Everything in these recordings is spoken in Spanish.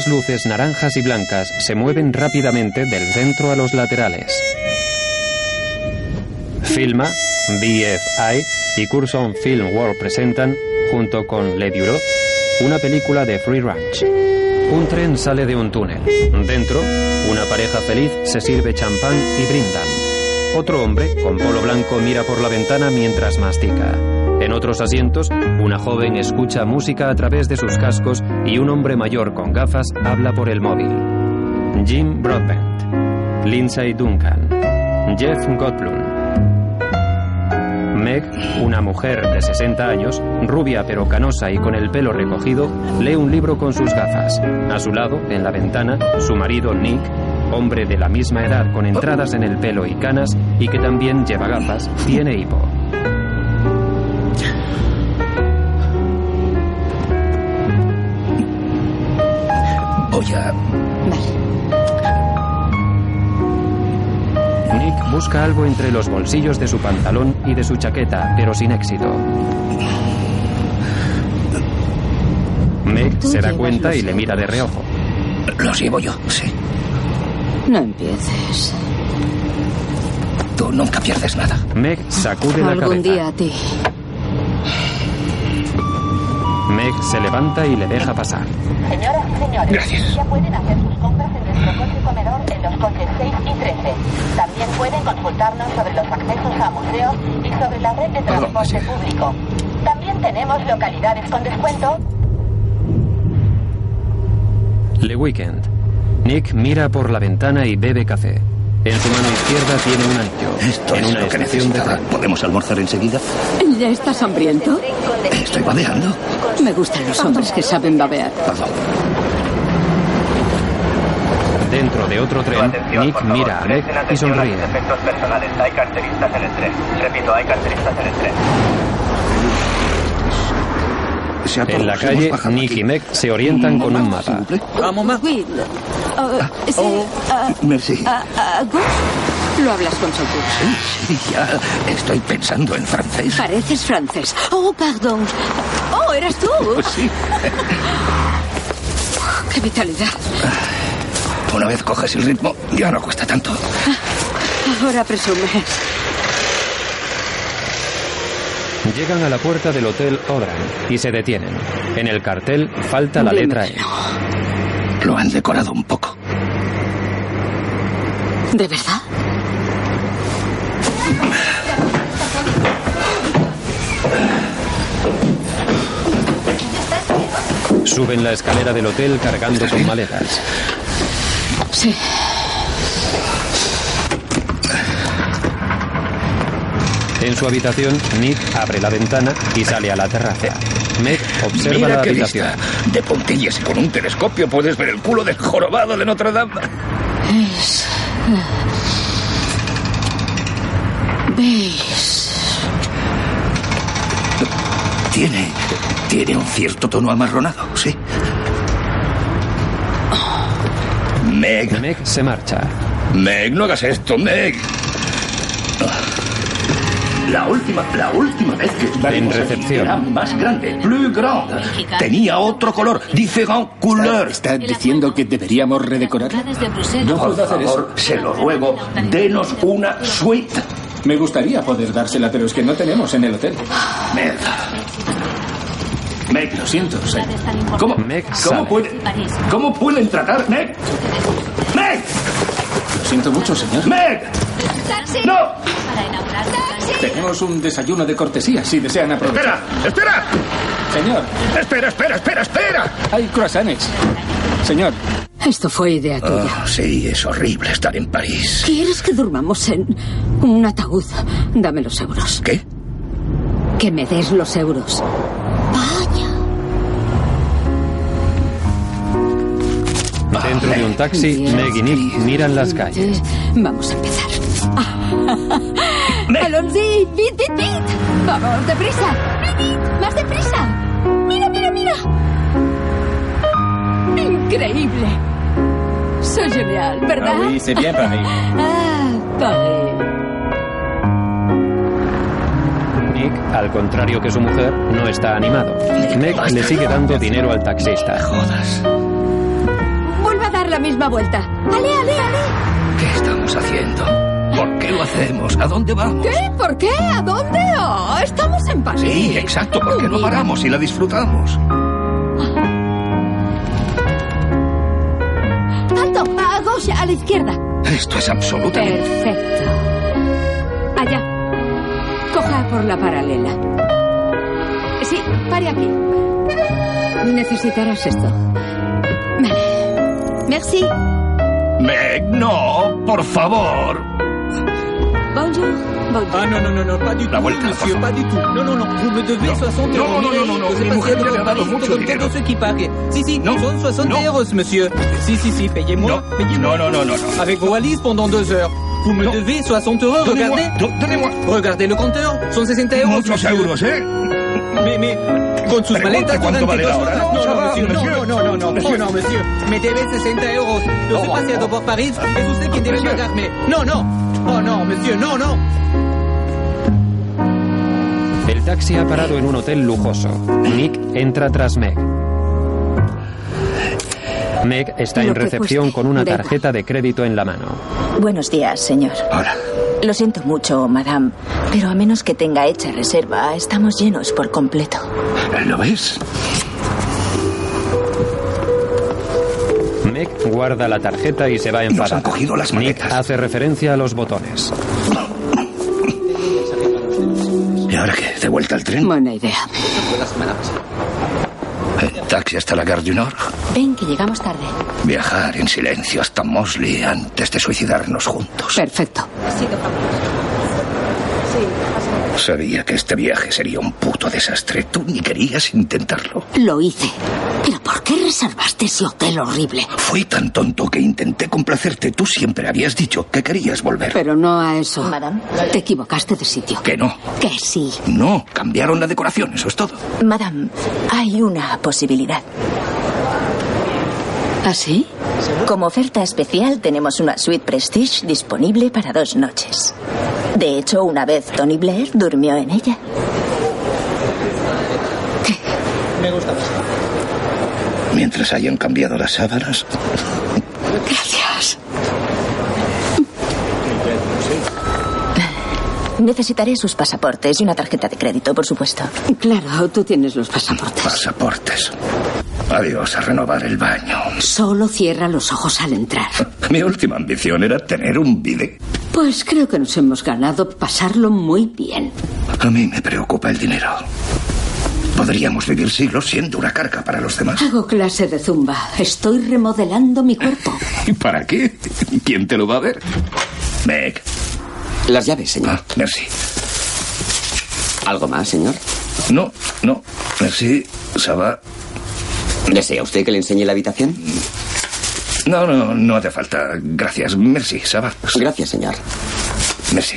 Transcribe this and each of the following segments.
Numerosas luces naranjas y blancas se mueven rápidamente del centro a los laterales. Filma, BFI y Curson Film World presentan, junto con Le Bureau, una película de Free Ranch. Un tren sale de un túnel. Dentro, una pareja feliz se sirve champán y brindan. Otro hombre, con polo blanco, mira por la ventana mientras mastica. En otros asientos, una joven escucha música a través de sus cascos y un hombre mayor con gafas habla por el móvil. Jim Broadbent, Lindsay Duncan, Jeff Goldblum. Meg, una mujer de 60 años, rubia pero canosa y con el pelo recogido, lee un libro con sus gafas. A su lado, en la ventana, su marido Nick, hombre de la misma edad con entradas en el pelo y canas y que también lleva gafas, tiene hipo. Busca algo entre los bolsillos de su pantalón y de su chaqueta, pero sin éxito. Meg se da cuenta y le mira de reojo. Los llevo yo, sí. No empieces. Tú nunca pierdes nada. Meg sacude la Algún cabeza. día a ti. Meg se levanta y le deja pasar. Señoras y señores, Gracias. ya pueden hacer sus compras en nuestro coche comedor en los coches 6 y 13. También pueden consultarnos sobre los accesos a museos y sobre la red de transporte público. También tenemos localidades con descuento Le Weekend. Nick mira por la ventana y bebe café. En su mano izquierda tiene un anillo. Esto en es una lo que necesitaba. ¿Podemos almorzar enseguida? ¿Ya estás hambriento? Estoy babeando. Me gustan los hombres que saben babear. Perdón. Dentro de otro tren, Nick mira a Meg y sonríe. Efectos personales. Hay carteristas en el tren. Repito, hay carteristas en el tren. En la calle, Nick y Meg se orientan con un mapa. sí, merci. Gus, Lo hablas con Sautur. Sí, ya estoy pensando en francés. Pareces francés. Oh, perdón. Oh, eres tú. Pues sí. Qué vitalidad. Una vez coges el ritmo, ya no cuesta tanto. Ahora presumes. Llegan a la puerta del Hotel Odran y se detienen. En el cartel falta la letra E. Lo han decorado un poco. ¿De verdad? Suben la escalera del hotel cargando con maletas. Sí. En su habitación, Nick abre la ventana y sale a la terraza. Meg observa Mira la qué habitación. lista. De puntillas y con un telescopio puedes ver el culo del jorobado de Notre Dame. Es. ¿Veis? Tiene. Tiene un cierto tono amarronado, sí. Meg. Meg se marcha. Meg, no hagas esto, Meg. La última, la última vez que estuvimos aquí recepción. era más grande, plus grande. Tenía otro color, diferent couleur. ¿Está diciendo que deberíamos redecorar? No Por puedo hacer favor, eso. se lo ruego, denos una suite. Me gustaría poder dársela, pero es que no tenemos en el hotel. Mierda. Meg, Lo siento, señor. ¿cómo, Meg ¿cómo, puede, ¿cómo pueden tratar, Meg? ¡Meg! Lo siento mucho, señor. ¡Meg! ¡No! Tenemos un desayuno de cortesía, si desean aprovechar. ¡Espera! ¡Espera! Señor, ¡Espera, espera, espera, espera! hay croissants. Señor, Esto fue idea tuya. Oh, sí, es horrible estar en París. ¿Quieres que durmamos en un ataúd? Dame los euros. ¿Qué? Que me des los euros. Dentro de un taxi, Meg y Nick miran las calles. Vamos a empezar. Alonzi, bit, bit, bit. Vamos, deprisa. Bit, más deprisa. Mira, mira, mira. Increíble. Soy genial, ¿verdad? Ah oui, c'est bien Paris. Ah, París. Nick, al contrario que su mujer, no está animado. Meg le sigue dando dinero al taxista. Jodas. Misma vuelta. ¡Ale, ale, ale! ¿Qué estamos haciendo? ¿Por qué lo hacemos? ¿A dónde vamos? ¿Qué? ¿Por qué? ¿A dónde? Oh, estamos en París. Sí, exacto. ¿Por qué no paramos y la disfrutamos? ¡Alto! A gauche, a la izquierda. Esto es absolutamente... Perfecto. Allá. Coja por la paralela. Sí, pare aquí. Necesitarás esto. Vale. Merci. Meg, no, por favor. Bonjour. Bonjour. Ah, non, non, non, non, pas du La tout, vuelta, monsieur, pas du tout. Non, non, non, vous me devez No. 60 No, euros. no, no, no, no, Mire, mi je mujer me por dado mucho dinero. todo ce qui pague. Si, si, No, son 60 no. euros, monsieur. Si, si, si, payez-moi, No, payez-moi. no, no, no, no, no. Avec vos valises pendant deux heures. Vous me No. devez 60 euros, regardez. do- donnez-moi. Regardez le compteur, son 60 euros, Muchos monsieur. euros, ¿eh? Mais, mais, con sus maletas cuánto vale la hora. No, No, monsieur, no, no, no, no, no, Monsieur. no, monsieur. Me debe 60 euros. Los he paseado por París. Es usted quien debe pagarme. No, no. Oh, no, monsieur, no, no. El taxi ha parado en un hotel lujoso. Nick entra tras Meg. Meg está en recepción con una tarjeta de crédito en la mano. Buenos días, señor. Ahora, Lo siento mucho, madame, pero a menos que tenga hecha reserva, estamos llenos por completo. ¿lo ves? Meg guarda la tarjeta y se va enfadada. han cogido las Nick maletas. hace referencia a los botones. ¿Y ahora qué? ¿De vuelta al tren? Buena idea. Taxi hasta la Gare du Nord. Ven, que llegamos tarde. Viajar en silencio hasta Mosley antes de suicidarnos juntos. Perfecto. Sabía que este viaje sería un puto desastre. Tú ni querías intentarlo. Lo hice. ¿Pero por qué reservaste ese hotel horrible? Fui tan tonto que intenté complacerte. Tú siempre habías dicho que querías volver. Pero no a eso. Madame. Te equivocaste de sitio. Que no. Que sí. No, cambiaron la decoración, eso es todo. Madame, hay una posibilidad. ¿Ah, sí? Como oferta especial tenemos una suite Prestige disponible para dos noches. De hecho, una vez Tony Blair durmió en ella. Mientras hayan cambiado las sábanas. Gracias. Necesitaré sus pasaportes y una tarjeta de crédito, por supuesto. Claro, tú tienes los pasaportes. Pasaportes. Adiós a renovar el baño. Solo cierra los ojos al entrar. Mi última ambición era tener un bidé. Pues creo que nos hemos ganado pasarlo muy bien. A mí me preocupa el dinero. Podríamos vivir siglos siendo una carga para los demás. Hago clase de zumba. Estoy remodelando mi cuerpo. ¿Y para qué? ¿Quién te lo va a ver? Meg. Las llaves, señor. Ah, merci. ¿Algo más, señor? No, no. Merci, ça va. ¿Desea usted que le enseñe la habitación? No, no, no hace falta. Gracias. Merci, ça va. Gracias, señor. Merci.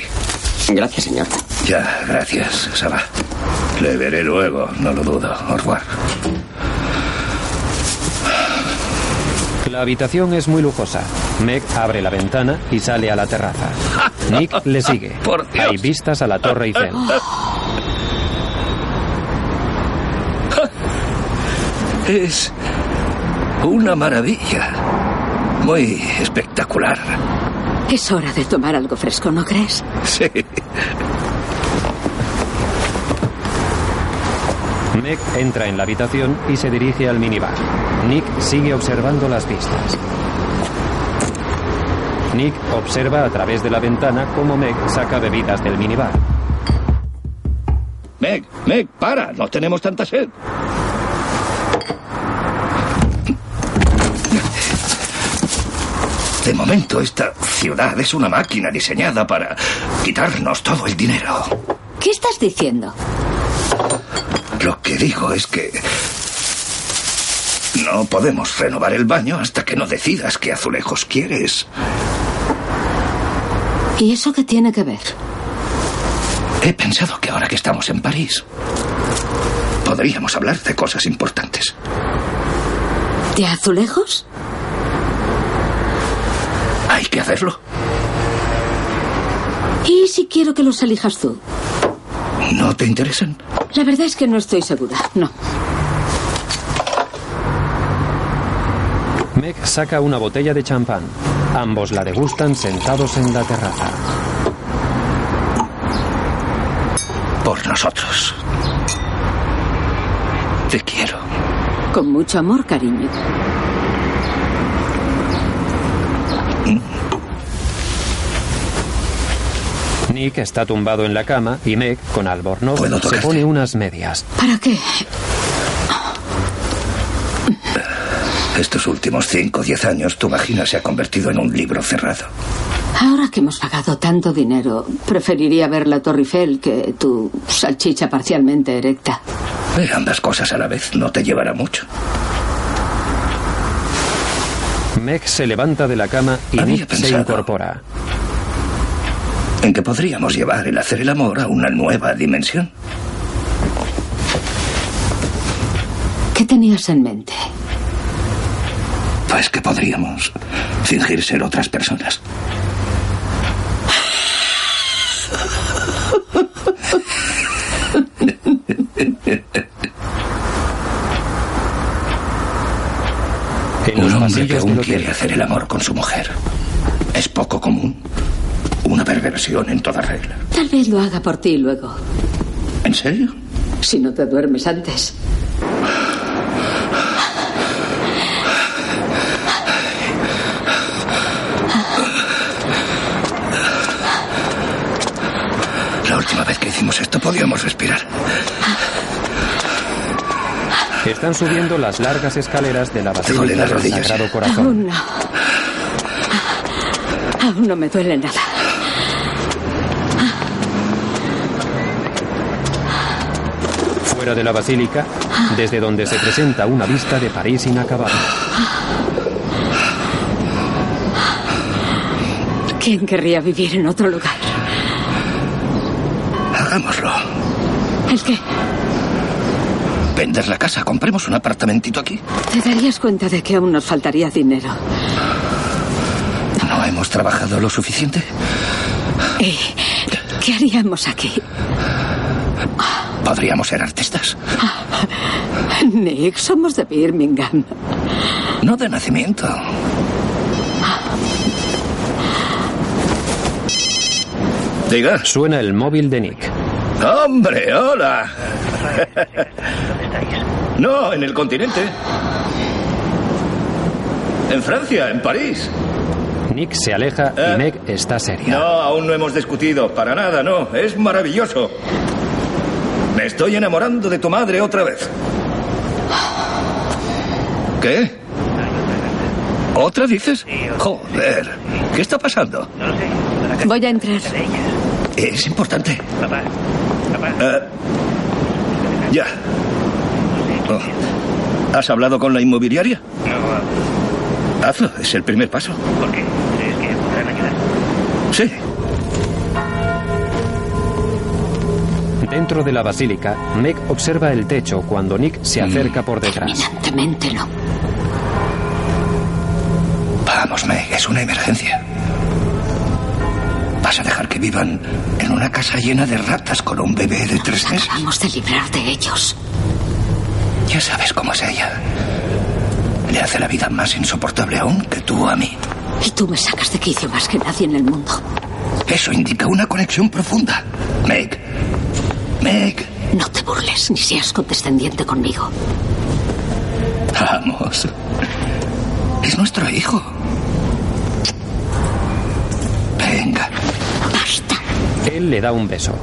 Gracias, señor. Ya, gracias, ça va. Le veré luego, no lo dudo. Au revoir. La habitación es muy lujosa. Meg abre la ventana y sale a la terraza. Nick le sigue. Por Dios. Hay vistas a la Torre Eiffel. Es una maravilla. Muy espectacular. Es hora de tomar algo fresco, ¿no crees? Sí. Meg entra en la habitación y se dirige al minibar. Nick sigue observando las vistas. Nick observa a través de la ventana cómo Meg saca bebidas del minibar. Meg, Meg, para. No tenemos tanta sed. De momento, esta ciudad es una máquina diseñada para quitarnos todo el dinero. ¿Qué estás diciendo? Lo que digo es que no podemos renovar el baño hasta que no decidas qué azulejos quieres. ¿Y eso qué tiene que ver? He pensado que ahora que estamos en París, podríamos hablar de cosas importantes. ¿De azulejos? Hay que hacerlo. ¿Y si quiero que los elijas tú? ¿No te interesan? La verdad es que no estoy segura. No. Meg saca una botella de champán. Ambos la degustan sentados en la terraza. Por nosotros. Te quiero. Con mucho amor, cariño. Nick está tumbado en la cama y Meg, con Albornoz, ¿Puedo se pone unas medias. ¿Para qué? Estos últimos 5 o 10 años, tu vagina se ha convertido en un libro cerrado. Ahora que hemos pagado tanto dinero, preferiría ver la Torre Eiffel que tu salchicha parcialmente erecta. Ver ambas cosas a la vez no te llevará mucho. Meg se levanta de la cama y Había Nick se incorpora. En que podríamos llevar el hacer el amor a una nueva dimensión. ¿Qué tenías en mente? Pues que podríamos fingir ser otras personas. Un hombre que aún quiere hacer el amor con su mujer. Es poco común. Una perversión en toda regla. Tal vez lo haga por ti luego, ¿En serio? si no te duermes antes. La última vez que hicimos esto podíamos respirar. Están subiendo las largas escaleras de la Basílica las del rodillas. Sagrado Corazón. Aún no. Aún no me duele nada. Fuera de la basílica, desde donde se presenta una vista de París inacabada. ¿Quién querría vivir en otro lugar? Hagámoslo. ¿El qué? Vender la casa, compremos un apartamentito aquí. Te darías cuenta de que aún nos faltaría dinero. ¿No hemos trabajado lo suficiente? ¿Y qué haríamos aquí? Podríamos ser artistas. Nick, somos de Birmingham. No de nacimiento. Diga. Suena el móvil de Nick. Hombre, hola. No, en el continente. En Francia, en París. Nick se aleja y Eh. Meg está seria. No, aún no hemos discutido. Para nada, no. Es maravilloso. Me estoy enamorando de tu madre otra vez. ¿Qué? ¿Otra dices? Joder. ¿Qué está pasando? Voy a entrar. Es importante. Eh, ya. Oh. ¿Has hablado con la inmobiliaria? Hazlo, es el primer paso. ¿Por qué? ¿Crees que podrán ayudar? Sí. Dentro de la basílica, Meg observa el techo cuando Nick se acerca por detrás. Evidentemente no. Vamos, Meg, es una emergencia. ¿Vas a dejar que vivan en una casa llena de ratas con un bebé de tres meses? Acabamos de librar de ellos. Ya sabes cómo es ella. Le hace la vida más insoportable aún que tú a mí. Y tú me sacas de quicio más que nadie en el mundo. Eso indica una conexión profunda. Meg. Meg. No te burles ni seas condescendiente conmigo. Vamos. Es nuestro hijo. Venga. Basta. Él le da un beso.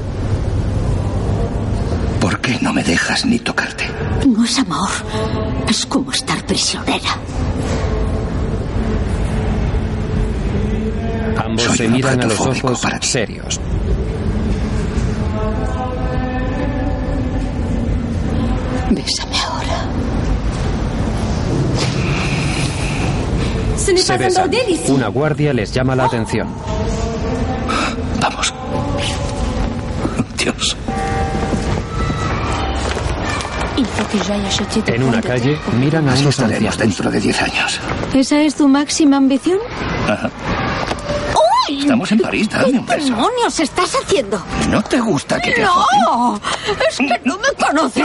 ¿Por qué no me dejas ni tocarte? No es amor. Es como estar prisionera. Ambos Soy se miran a los ojos para ti. serios. Se besan. Una guardia les llama la atención. Vamos. Dios. En una calle, miran a Así unos estaremos ancianos. dentro de diez años. ¿Esa es tu máxima ambición? Ajá. ¡Uy! Estamos en París, dame un ¿Qué beso. demonios estás haciendo? ¿No te gusta que te ¡No! ¡Es que no me conoces!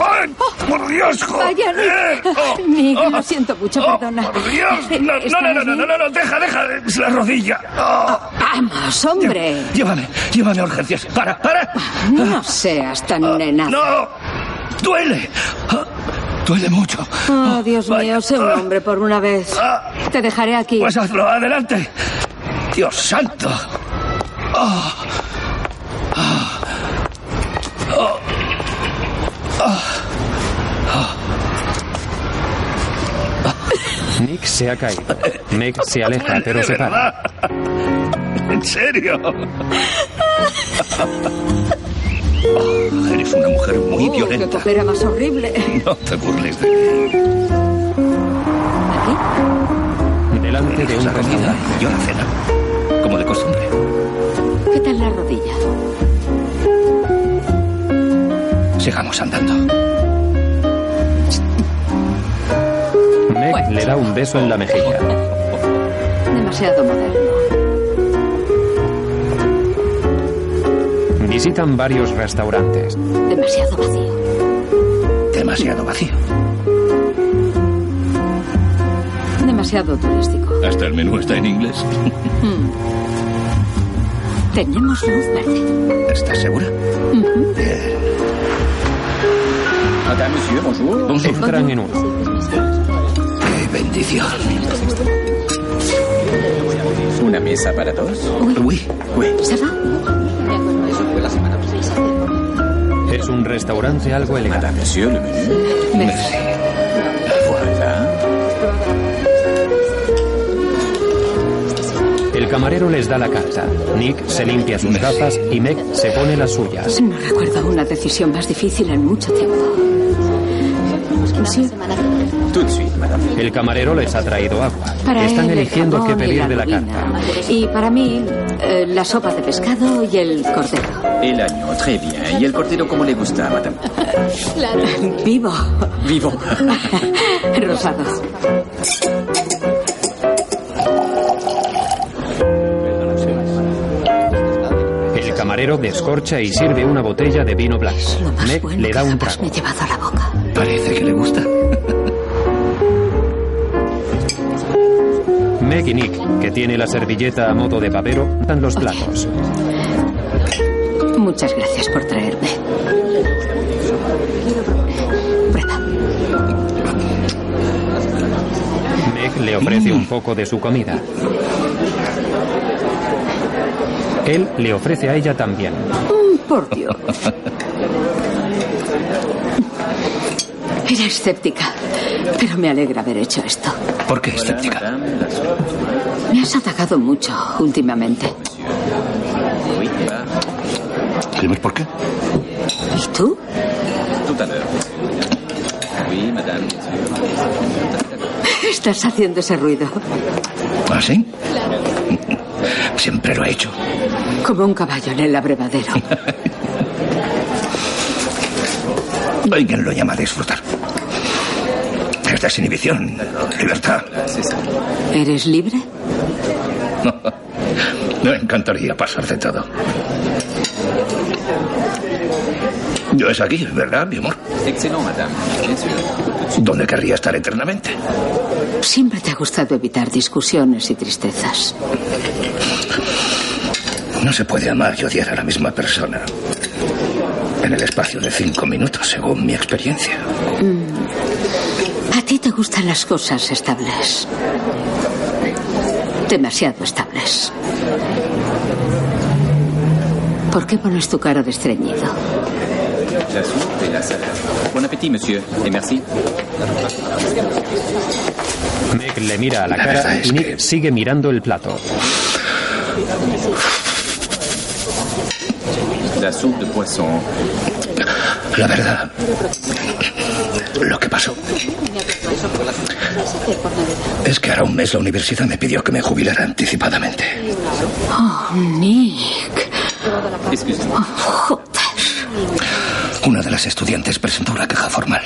¡Ay! ¡Por Dios! Vaya, Nick. ¡Oh! Nick, ¡Oh! lo siento mucho, ¡Oh, perdona. ¡Por Dios! No, no, ¿Estás no, no, no, no, no, deja, deja, es la rodilla. ¡Oh! Vamos, hombre. Llévame, llévame a urgencias. ¡Para, para! No seas tan nenado. ¡No! ¡Duele! Ah, ¡Duele mucho! Oh, Dios mío, sé un Ah, hombre por una vez. ah. Te dejaré aquí. Pues hazlo, adelante. Dios santo. Oh. Oh. Nick se ha caído. Meg se aleja, pero se ¿De para. ¿En serio? Oh, eres una mujer muy Oh, qué violenta. copera más horrible. No te burles de mí. ¿Aquí? Delante de un la comida y yo la cena. Como de costumbre. ¿Qué tal la rodilla? Sigamos andando. Le da un beso en la mejilla. Demasiado moderno. Visitan varios restaurantes. Demasiado vacío. Demasiado vacío. Demasiado turístico. Hasta el menú está en inglés. Mm. Tenemos luz verde. ¿Estás segura? Bien. Entran en uno. Bendición. ¿Una mesa para dos? Uy. ¿Se va? Eso fue la semana pasada. Es un restaurante algo elegante. Madame, monsieur, le menú. merci. Voilà. El camarero les da la carta. Nick se limpia sus gafas y Meg se pone las suyas. No recuerdo una decisión más difícil en mucho tiempo. Monsieur, Tout de suite, madame. El camarero les ha traído agua. para Están él eligiendo qué pedir la de la carta. Y para mí, eh, la sopa de pescado y el cordero. El año, très bien. ¿Y el cordero cómo le gusta, madame? Vivo. Vivo. Rosado. El camarero descorcha y sirve una botella de vino blanco. Bueno le da un trago. me he llevado a la boca. Parece que Nick, que tiene la servilleta a modo de papero, dan los platos. Muchas gracias por traerme. Prueba. Meg le ofrece un poco de su comida. Él le ofrece a ella también. Mm, Por Dios. Era escéptica, pero me alegra haber hecho esto. ¿Por qué escéptica? Me has atacado mucho últimamente. ¿Sabes por qué? ¿Y tú? Estás haciendo ese ruido. ¿Ah, sí? Siempre lo he hecho. Como un caballo en el abrevadero. Hay quien lo llama disfrutar. Es desinhibición, libertad. ¿Eres libre? Me encantaría pasar de todo. Yo es aquí, ¿verdad, mi amor? Donde querría estar eternamente. Siempre te ha gustado evitar discusiones y tristezas. No se puede amar y odiar a la misma persona. En el espacio de cinco minutos, según mi experiencia. Ti te gustan las cosas estables. Demasiado estables. ¿Por qué pones tu cara de estreñido? La soupe et la salade. Bon appétit, monsieur. Et merci. Meg le mira a la La cara y Nick que- sigue mirando el plato. La soupe de poisson. La verdad, lo que pasó es que ahora un mes la universidad me pidió que me jubilara anticipadamente. Oh, Nick. Joder. Una de las estudiantes presentó una queja formal.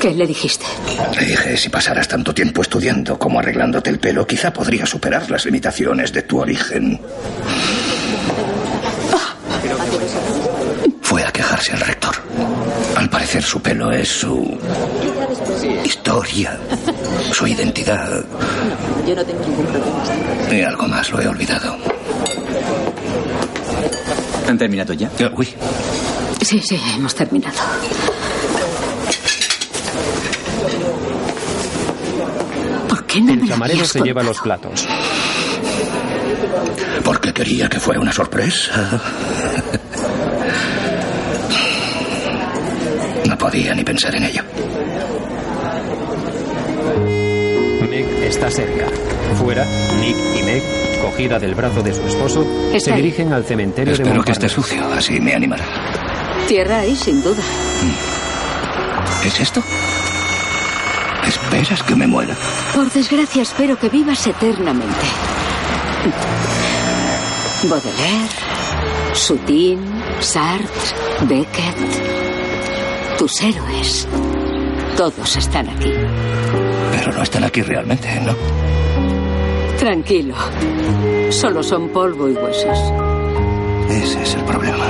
¿Qué le dijiste? Le dije, si pasaras tanto tiempo estudiando como arreglándote el pelo, quizá podría superar las limitaciones de tu origen. Fue asemejarse al rector. Al parecer su pelo es su historia, su identidad. Yo no tengo ningún problema. Y algo más lo he olvidado. ¿Han terminado ya? Eh, Uy, Sí, sí, hemos terminado. ¿Por qué no me El camarero se lleva los platos. porque quería que fuera una sorpresa. No podía ni pensar en ello. Meg está cerca. Fuera, Nick y Meg, cogida del brazo de su esposo, Está se ahí. dirigen al cementerio de Espero que esté sucio, así me animará. Tierra ahí, sin duda. ¿Es esto? ¿Esperas que me muera? Por desgracia, espero que vivas eternamente. Baudelaire, Sutin, Sartre, Beckett. Tus héroes. Todos están aquí. Pero no están aquí realmente, ¿no? Tranquilo. Solo son polvo y huesos. Ese es el problema.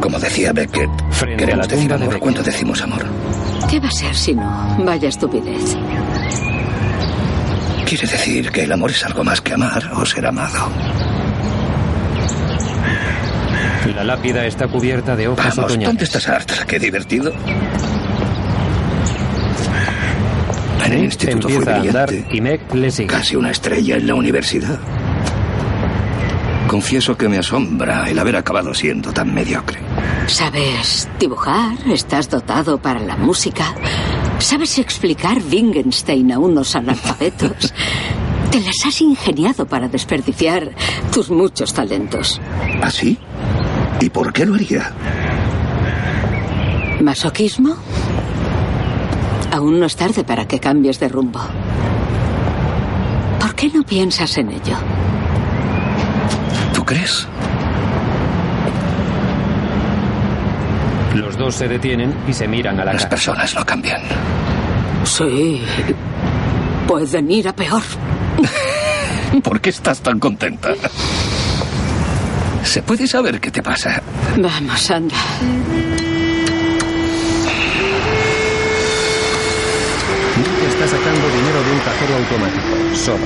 Como decía Beckett, Frente a queremos la decir de amor cuando decimos amor. ¿Qué va a ser si no? Vaya estupidez. Quiere decir que el amor es algo más que amar o ser amado. La lápida está cubierta de hojas Vamos, otoñales. ¿dónde está Sartre? Qué divertido. En el instituto fue empieza a andar brillante. y Meg le sigue. Casi una estrella en la universidad. Confieso que me asombra el haber acabado siendo tan mediocre. ¿Sabes dibujar? ¿Estás dotado para la música? ¿Sabes explicar Wittgenstein a unos analfabetos? Te las has ingeniado para desperdiciar tus muchos talentos. ¿Así? ¿Y por qué lo haría? ¿Masoquismo? Aún no es tarde para que cambies de rumbo. ¿Por qué no piensas en ello? ¿Tú crees? Los dos se detienen y se miran a la Las cara. personas no cambian. Sí. Pueden ir a peor. ¿Por qué estás tan contenta? ¿Se puede saber qué te pasa? Vamos, anda. Nick está sacando dinero de un cajero automático, solo.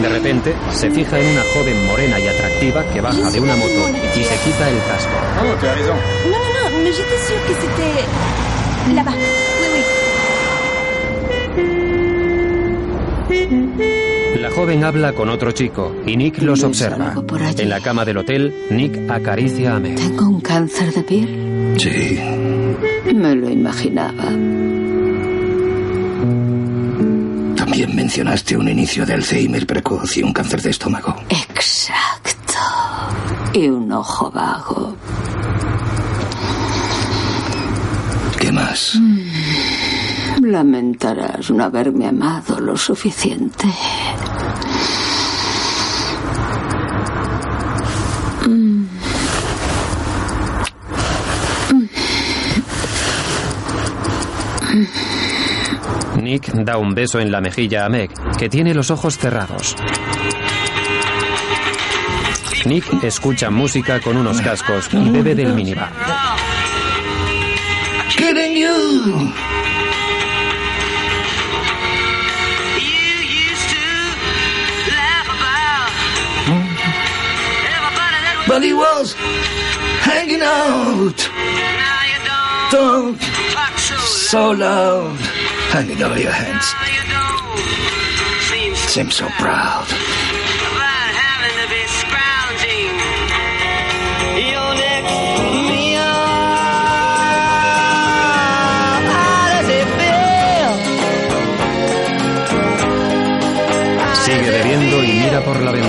De repente, se fija en una joven morena y atractiva que baja de una moto y se quita el casco. Non, non, non, mais j'étais sûre que c'était là-bas. Oui, oui. La joven habla con otro chico y Nick los ¿Ves observa. En la cama del hotel, Nick acaricia a Meg. Tengo un cáncer de piel. Sí. Me lo imaginaba. También mencionaste un inicio de Alzheimer precoz y un cáncer de estómago. Exacto. Y un ojo vago. ¿Qué más? Lamentarás no haberme amado lo suficiente. Nick da un beso en la mejilla a Meg, que tiene los ojos cerrados. Nick escucha música con unos cascos y bebe del minibar. But he was hanging out. Don't so loud. Hanging over your hands. Seems so proud. Sigue bebiendo y mira por la ventana.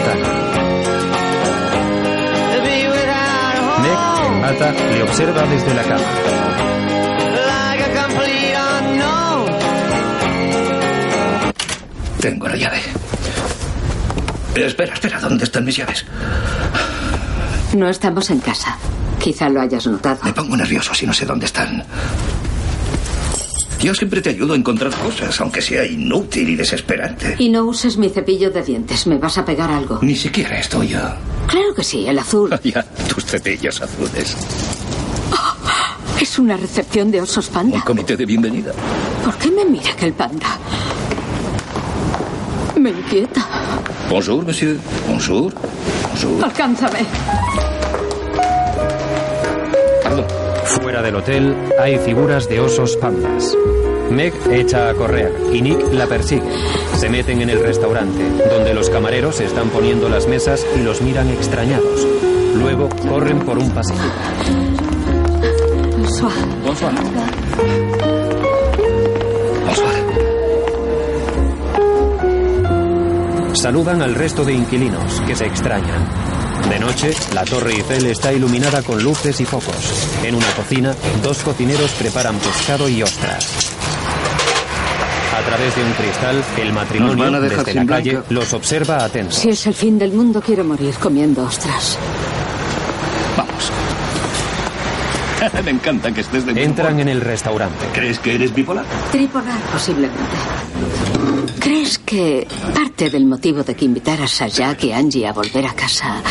Meg, en bata, le observa desde la cama. Tengo la llave. Espera, espera, ¿dónde están mis llaves? No estamos en casa. Quizá lo hayas notado. Me pongo nervioso si no sé dónde están. Yo siempre te ayudo a encontrar cosas, aunque sea inútil y desesperante. Y no uses mi cepillo de dientes, me vas a pegar algo. Ni siquiera es tuyo. Claro que sí, el azul. Ya, tus cepillos azules. Es una recepción de osos Un panda. comité de bienvenida. ¿Por qué me mira aquel panda? Me inquieta. Bonjour, monsieur. Bonjour. Bonjour. Alcánzame. Fuera del hotel hay figuras de osos pandas. Meg echa a correr y Nick la persigue. Se meten en el restaurante, donde los camareros están poniendo las mesas y los miran extrañados. Luego corren por un pasillo. Bonsoir. Bonsoir. Saludan al resto de inquilinos, que se extrañan. De noche, la Torre Eiffel está iluminada con luces y focos. En una cocina, dos cocineros preparan pescado y ostras. A través de un cristal, el matrimonio desde la calle Blanca. los observa atentos. Si es el fin del mundo, quiero morir comiendo ostras. Vamos. Me encanta que estés de buen Entran humor. en el restaurante. ¿Crees que eres bipolar? Tripolar, posiblemente. ¿Crees que parte del motivo de que invitaras a Jack y Angie a volver a casa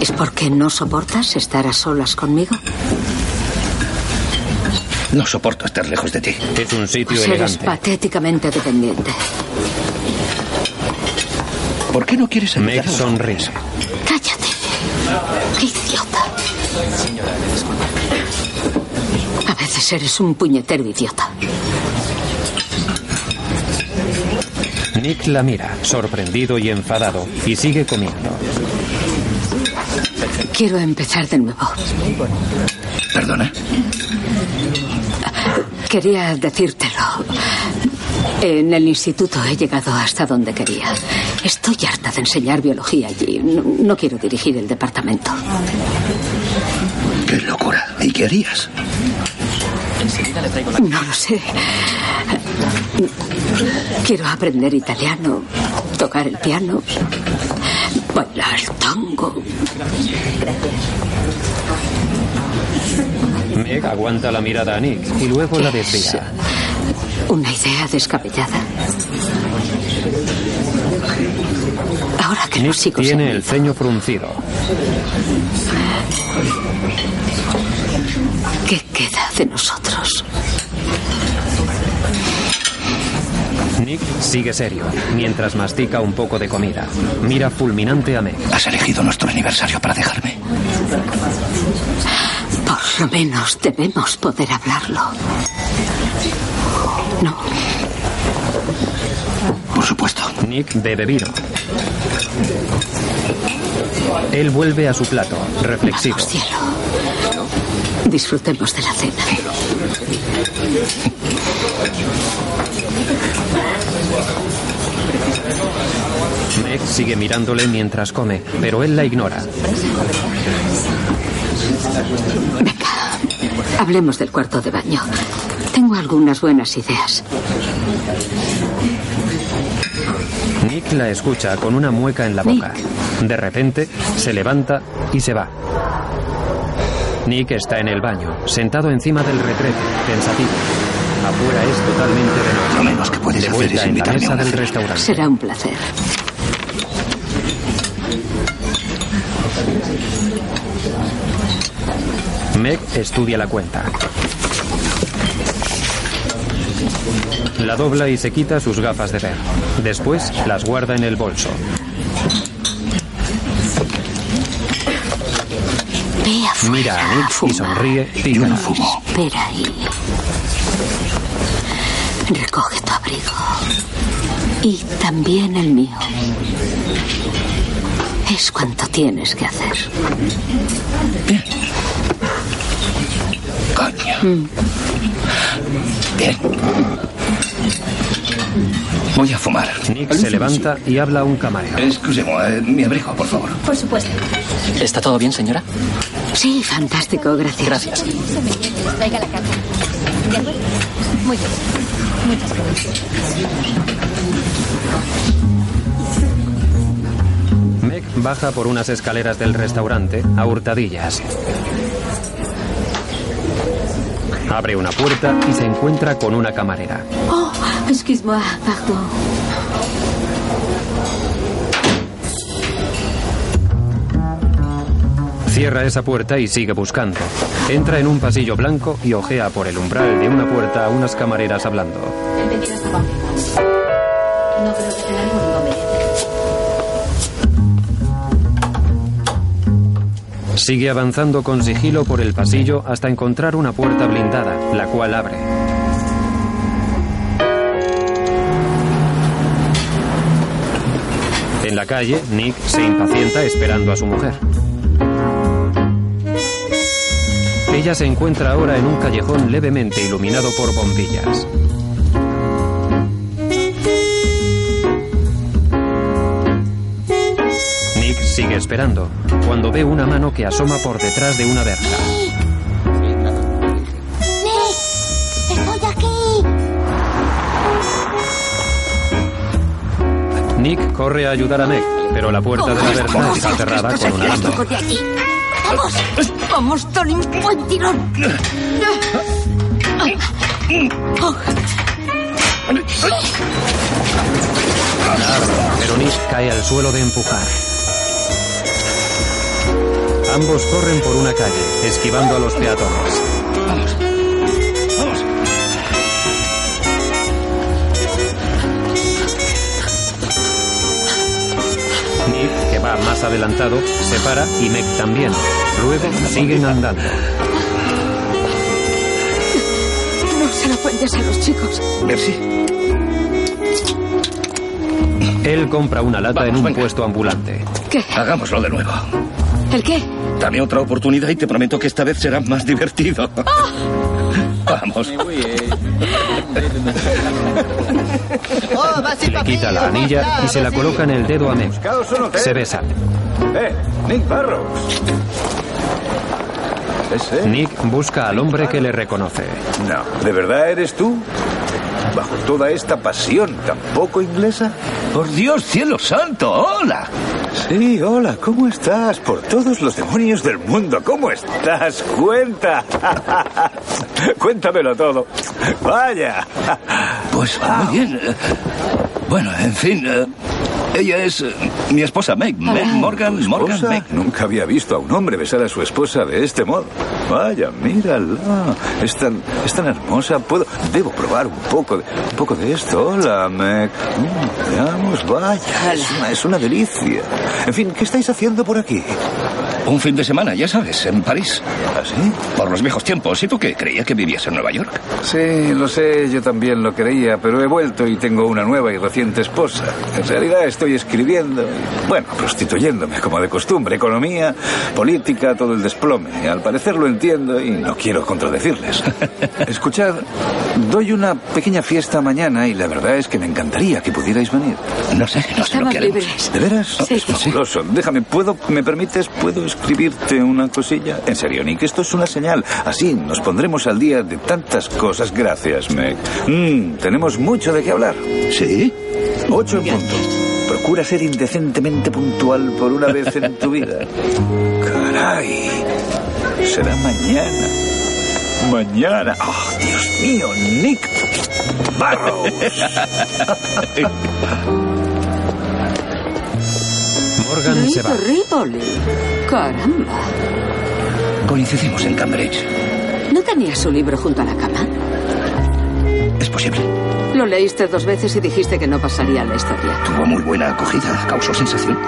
es porque no soportas estar a solas conmigo? No soporto estar lejos de ti. Es un sitio Pues eres elegante. patéticamente dependiente. ¿Por qué no quieres Meg ayudar los sonríe. ¡Cállate! ¡Qué idiota! Eres un puñetero idiota. Nick la mira, sorprendido y enfadado, y sigue comiendo. Quiero empezar de nuevo. Perdona. Quería decírtelo. En el instituto he llegado hasta donde quería. Estoy harta de enseñar biología allí. No, no quiero dirigir el departamento. Qué locura. ¿Y qué harías? Enseguida le traigo la... No lo sé. Quiero aprender italiano, tocar el piano, bailar tango. Meg aguanta la mirada a Nick y luego la desvía. Una idea descabellada. Ahora que no Nick sigo tiene el ceño fruncido. ¿Qué queda de nosotros? Nick sigue serio, mientras mastica un poco de comida. Mira fulminante a Meg. Has elegido nuestro aniversario para dejarme. Por lo menos debemos poder hablarlo. No, Por supuesto. Nick bebe vino. Él vuelve a su plato, reflexivo. vamos, cielo. Disfrutemos de la cena. Meg sigue mirándole mientras come, pero él la ignora. Hablemos del cuarto de baño. Tengo algunas buenas ideas. Nick la escucha con una mueca en la boca. De repente, se levanta y se va. Nick está en el baño, sentado encima del retrete, pensativo. Afuera es totalmente de noche. Lo menos que puedes De hacer es en la invitarme a mesa una del cena. restaurante. Será un placer. Meg estudia la cuenta. La dobla y se quita sus gafas de ver. Después las guarda en el bolso. Ve afuera Mira a Nick y sonríe Yo tímida. no fumo. Espera ahí. Recoge tu abrigo. Y también el mío. Es cuanto tienes que hacer. Bien. Coño. Bien. Voy a fumar. Nick se levanta y habla a un camarero. Excusez-moi, eh, mi abrigo, por favor. Por supuesto. ¿Está todo bien, señora? Sí, fantástico, gracias. Gracias. Traiga la carta. ¿De acuerdo? Muy bien. Muchas gracias. Meg baja por unas escaleras del restaurante a hurtadillas. Abre una puerta y se encuentra con una camarera. Oh, excuse-moi, pardon. Cierra esa puerta y sigue buscando. Entra en un pasillo blanco y ojea por el umbral de una puerta a unas camareras hablando. No creo que tenga ningún inconveniente. Sigue avanzando con sigilo por el pasillo hasta encontrar una puerta blindada, la cual abre. En la calle, Nick se impacienta esperando a su mujer. Ella se encuentra ahora en un callejón levemente iluminado por bombillas. Nick sigue esperando, cuando ve una mano que asoma por detrás de una verja. ¡Estoy aquí! Nick corre a ayudar a Meg, pero la puerta de la verja está cerrada con un alambre. ¡Vamos! ¡Vamos, Tony! ¡Buen tirón! Oh, Pero Nick cae al suelo de empujar. Ambos corren por una calle, esquivando a los peatones. Vamos. Vamos. Nick, que va más adelantado, se para y Meg también. Luego siguen andando. no se lo cuentes a los chicos. Merci. Él compra una lata Vamos, en un venga. puesto ambulante. ¿Qué? Hagámoslo de nuevo. ¿El qué? Dame otra oportunidad y te prometo que esta vez será más divertido. Vamos. Oh, Le quita la anilla y se la coloca en el dedo a Meg. Se besan. Eh, Nick Barrows. ¿Ese? Nick busca al hombre que le reconoce. No, ¿de verdad eres tú? Bajo toda esta pasión tan poco inglesa. Por Dios, cielo santo, hola. Sí, hola, ¿cómo estás? Por todos los demonios del mundo, ¿cómo estás? Cuenta. Cuéntamelo todo. Vaya. Pues muy bien. eh, Bueno, en fin, eh, ella es eh, mi esposa Meg, Meg Morgan, Morgan. Meg. Nunca había visto a un hombre besar a su esposa de este modo. Vaya, mírala. Es tan, es tan hermosa. Puedo, debo probar un poco de, un poco de esto. Hola, Meg. Mm, veamos, vaya. Es una, es una delicia. En fin, ¿qué estáis haciendo por aquí? Un fin de semana, ya sabes, en París. ¿Así? Por los viejos tiempos. ¿Y tú qué? Creía que vivías en Nueva York. Sí, lo sé, yo también lo creía, pero he vuelto y tengo una nueva y reciente esposa. En realidad estoy escribiendo, y, bueno, prostituyéndome como de costumbre, economía, política, todo el desplome. Al parecer lo entiendo y no quiero contradecirles. Escuchad, doy una pequeña fiesta mañana y la verdad es que me encantaría que pudierais venir. No sé, no sé lo que haremos. libres. ¿De veras? Sí. Es fabuloso. Déjame, ¿puedo, ¿me permites? ¿Puedo escribirte una cosilla? En serio, Nick, esto es una señal. Así nos pondremos al día de tantas cosas. Gracias, Meg. Mm, tenemos mucho de qué hablar. ¿Sí? Ocho en punto. Procura ser indecentemente puntual por una vez en tu vida. Caray. Será mañana. Mañana. Oh, Dios mío, Nick Barrows. Morgan se va. Rivoli. Caramba. Coincidimos en Cambridge. ¿No tenía su libro junto a la cama? Es posible. Lo leíste dos veces y dijiste que no pasaría a la historia. Tuvo muy buena acogida. Causó sensación.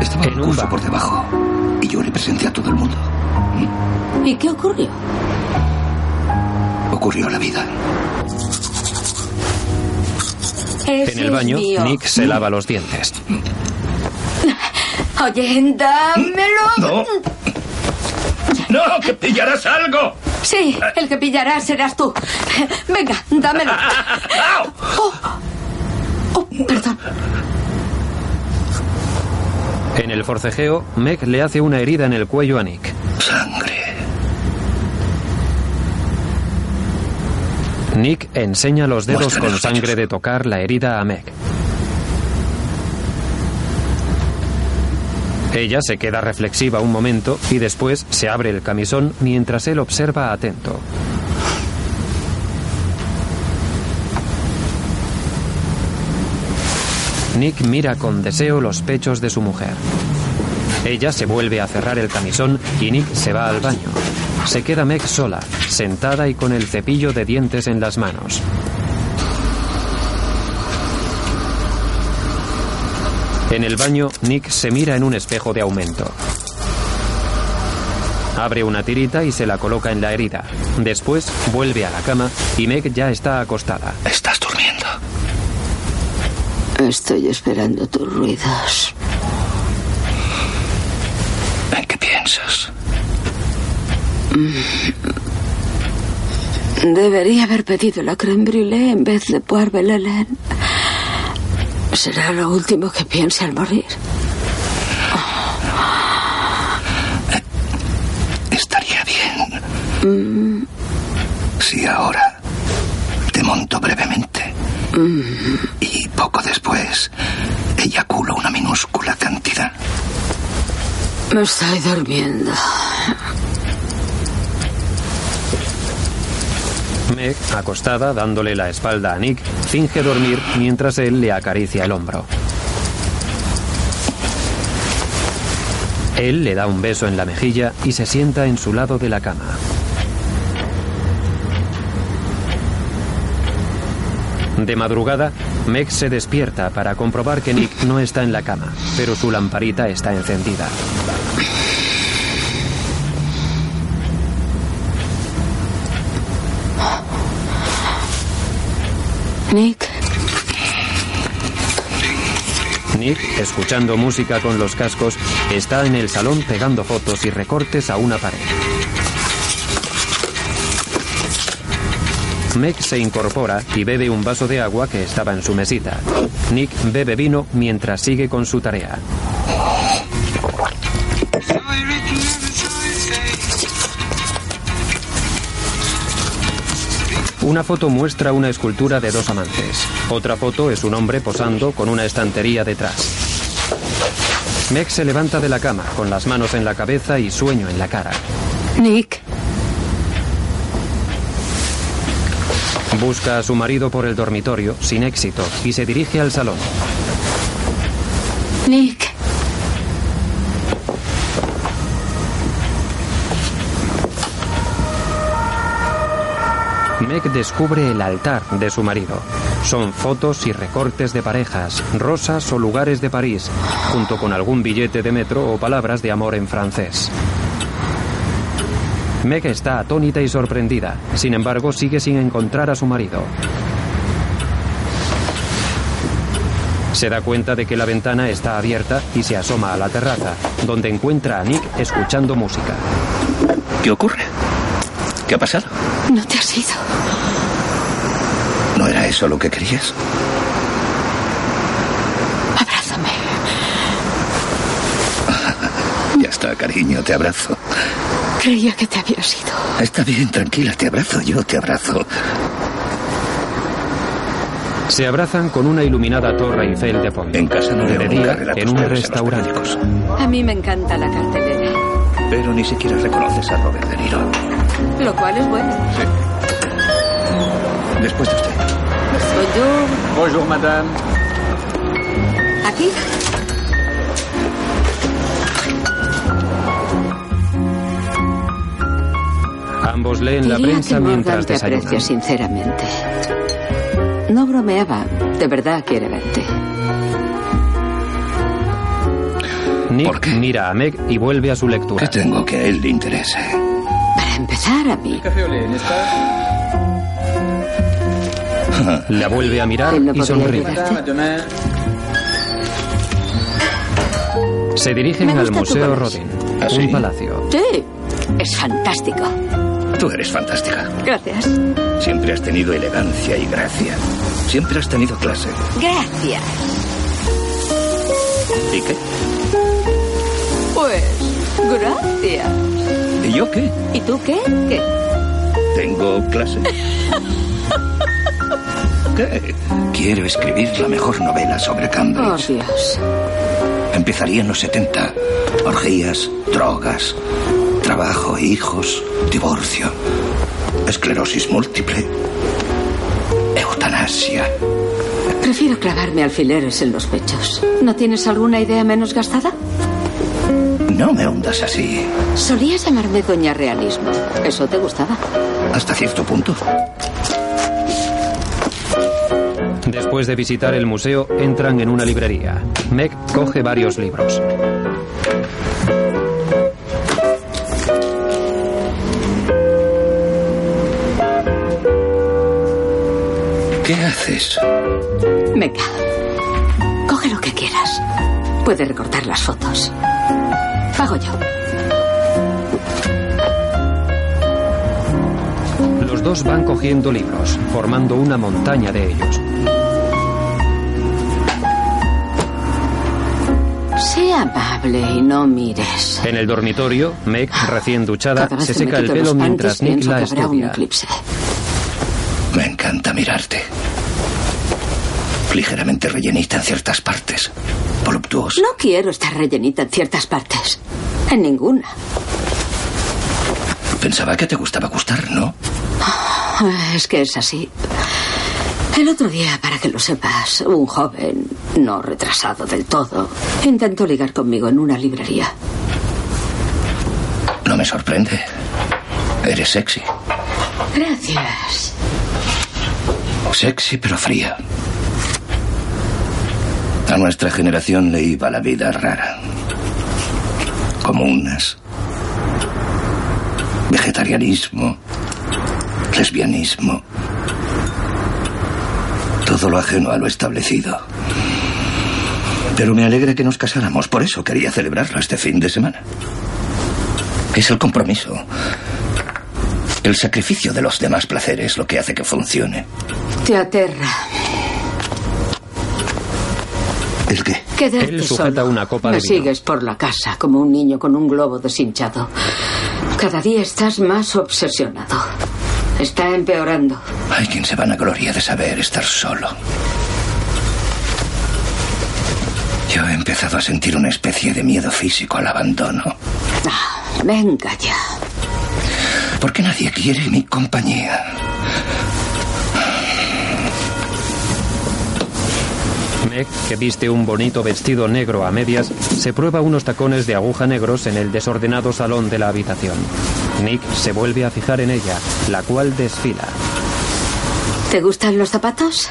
Estaba En un curso por debajo. Y yo le presenté a todo el mundo. ¿Y qué ocurrió? Ocurrió la vida. En el baño, Nick se lava los dientes. Oye, dámelo. ¡No! ¡No! ¡Que pillarás algo! Sí, el que pillarás serás tú. Venga, dámelo. Oh, oh, perdón. En el forcejeo, Meg le hace una herida en el cuello a Nick. Sangre. Nick enseña los dedos Muéstrame con los sangre de tocar la herida a Meg. Ella se queda reflexiva un momento y después se abre el camisón mientras él observa atento. Nick mira con deseo los pechos de su mujer. Ella se vuelve a cerrar el camisón y Nick se va al baño. Se queda Meg sola, sentada y con el cepillo de dientes en las manos. En el baño, Nick se mira en un espejo de aumento. Abre una tirita y se la coloca en la herida. Después vuelve a la cama y Meg ya está acostada. Estás durmiendo. Estoy esperando tus ruidos. ¿En qué piensas? Debería haber pedido la creme brûlée en vez de poire Belén. Será lo último que piense al morir. Estaría bien. Si ahora te monto brevemente y poco después eyaculo una minúscula cantidad. Me estoy durmiendo. Meg, acostada, dándole la espalda a Nick, finge dormir mientras él le acaricia el hombro. Él le da un beso en la mejilla y se sienta en su lado de la cama. De madrugada, Meg se despierta para comprobar que Nick no está en la cama, pero su lamparita está encendida. Nick, Nick, escuchando música con los cascos, está en el salón pegando fotos y recortes a una pared. Meg se incorpora y bebe un vaso de agua que estaba en su mesita. Nick bebe vino mientras sigue con su tarea. Una foto muestra una escultura de dos amantes. Otra foto es un hombre posando con una estantería detrás. Meg se levanta de la cama con las manos en la cabeza y sueño en la cara. Nick, Busca a su marido por el dormitorio sin éxito y se dirige al salón. Nick. Meg descubre el altar de su marido. Son fotos y recortes de parejas, rosas o lugares de París, junto con algún billete de metro o palabras de amor en francés. Meg está atónita y sorprendida. Sin embargo, sigue sin encontrar a su marido. Se da cuenta de que la ventana está abierta y se asoma a la terraza, donde encuentra a Nick escuchando música. ¿Qué ocurre? ¿Qué ha pasado? No te has ido. ¿No era eso lo que querías? Abrázame. Ya está, cariño, te abrazo. Creía que te habías ido. Está bien, tranquila, te abrazo, yo te abrazo. Se abrazan con una iluminada torre Eiffel de fondo. En casa no de día, en un restaurante. A mí me encanta la cartelera. Pero ni siquiera reconoces a Robert De Niro. Lo cual es bueno. Sí. Después de usted. Bonjour. Bonjour, madame. Aquí. Ambos leen la Diría prensa que mientras te desayunan. sinceramente. No bromeaba. De verdad quiere verte. Nick mira a Meg y vuelve a su lectura. ¿Qué tengo que a él le interese? Empezar, a mí. La vuelve a mirar no y sonríe. ayudarte. Se dirigen al Museo palacio. Rodin, ¿Ah, sí? un palacio. Sí. Es fantástico. Tú eres fantástica. Gracias. Siempre has tenido elegancia y gracia. Siempre has tenido clase. Gracias. ¿Y qué? Pues, gracias. ¿Y yo qué? ¿Y tú qué? ¿Qué? Tengo clase. ¿Qué? Quiero escribir la mejor novela sobre Oh, Cambridge. Dios. empezaría en los 70. Orgías, drogas, trabajo, hijos, divorcio, esclerosis múltiple, eutanasia. Prefiero clavarme alfileres en los pechos. ¿No tienes alguna idea menos gastada? No me hundas así. Solías llamarme Doña Realismo. ¿Eso te gustaba? Hasta cierto punto. Después de visitar el museo, entran en una librería. Meg coge varios libros. ¿Qué haces? Venga. Coge lo que quieras. Puedes recortar las fotos. Pago yo. Los dos van cogiendo libros, formando una montaña de ellos. Sea amable y no mires. En el dormitorio, Meg, recién duchada, se seca el pelo mientras Nick la estudia. Me encanta mirarte. Ligeramente rellenita en ciertas partes. Voluptuosa. No quiero estar rellenita en ciertas partes. En ninguna. Pensaba que te gustaba gustar, ¿no? Es que es así. El otro día, para que lo sepas, un joven, no retrasado del todo, intentó ligar conmigo en una librería. No me sorprende. Eres sexy. Gracias. Sexy pero fría. A nuestra generación le iba la vida rara. Comunas. Vegetarianismo. Lesbianismo. Todo lo ajeno a lo establecido. Pero me alegra que nos casáramos, por eso quería celebrarlo este fin de semana. Es el compromiso. El sacrificio de los demás placeres lo que hace que funcione. Te aterra. ¿El qué? Quedarte Él sujeta solo. una copa Me de vino. sigues por la casa como un niño con un globo deshinchado. Cada día estás más obsesionado. Está empeorando. Hay quien se vanagloria de saber estar solo. Yo he empezado a sentir una especie de miedo físico al abandono. Ah, venga ya. Porque nadie quiere mi compañía. Meg, que viste un bonito vestido negro a medias, se prueba unos tacones de aguja negros en el desordenado salón de la habitación. Nick se vuelve a fijar en ella, la cual desfila. ¿Te gustan los zapatos?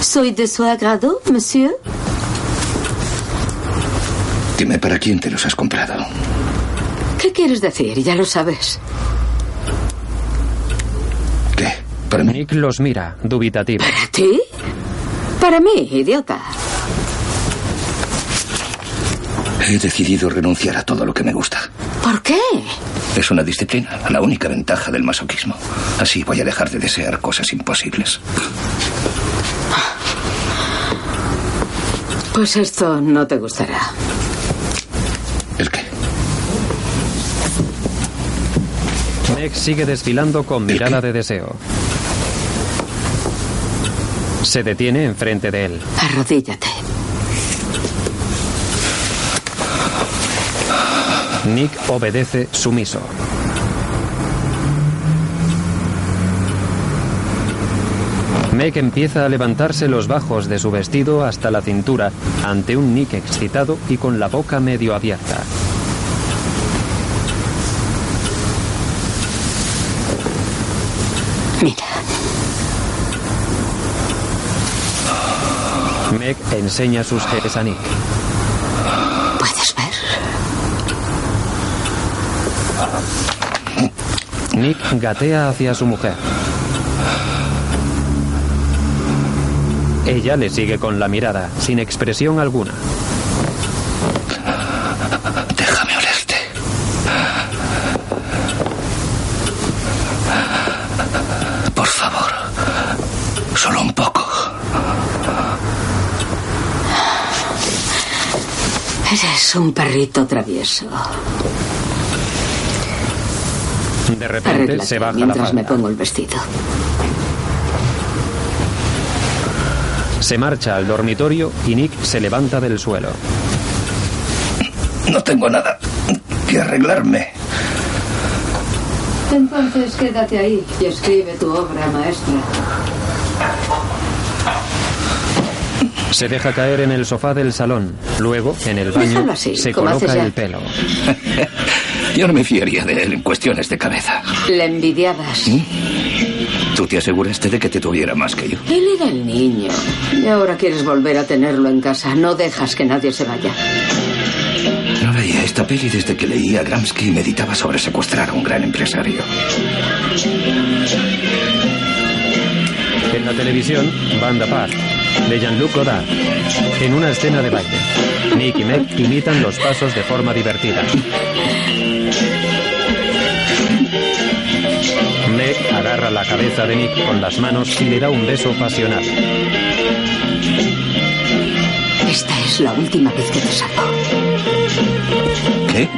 ¿Soy de su agrado, monsieur? Dime para quién te los has comprado. ¿Qué quieres decir? Ya lo sabes. ¿Qué? Para mí. Nick los mira, dubitativo. ¿Para ti? Para mí, idiota. He decidido renunciar a todo lo que me gusta. ¿Por qué? Es una disciplina, la única ventaja del masoquismo. Así voy a dejar de desear cosas imposibles. Pues esto no te gustará. ¿El qué? Meg sigue desfilando con mirada de deseo. Se detiene enfrente de él. Arrodíllate. Nick obedece sumiso. Meg empieza a levantarse los bajos de su vestido hasta la cintura ante un Nick excitado y con la boca medio abierta. Mira, Meg enseña sus genes a Nick. ¿puedes ver? Nick gatea hacia su mujer. Ella le sigue con la mirada, sin expresión alguna. Déjame olerte. Por favor. Solo un poco. Un perrito travieso. De repente se baja la mientras me falda. pongo el vestido. Se marcha al dormitorio y Nick se levanta del suelo. No tengo nada que arreglarme. Entonces quédate ahí y escribe tu obra maestra. Se deja caer en el sofá del salón. Luego, en el baño, así, se como coloca el pelo. Yo no me fiaría de él en cuestiones de cabeza. Le envidiabas. Tú te aseguraste de que te tuviera más que yo. Él era el niño. Y ahora quieres volver a tenerlo en casa. No dejas que nadie se vaya. No veía esta peli desde que leía a Gramsci y meditaba sobre secuestrar a un gran empresario. En la televisión, Banda Park, de Jean-Luc Godard. En una escena de baile, Nick y Meg imitan los pasos de forma divertida. Meg agarra la cabeza de Nick con las manos y le da un beso pasional. Esta es la última vez que te salvo. ¿Qué?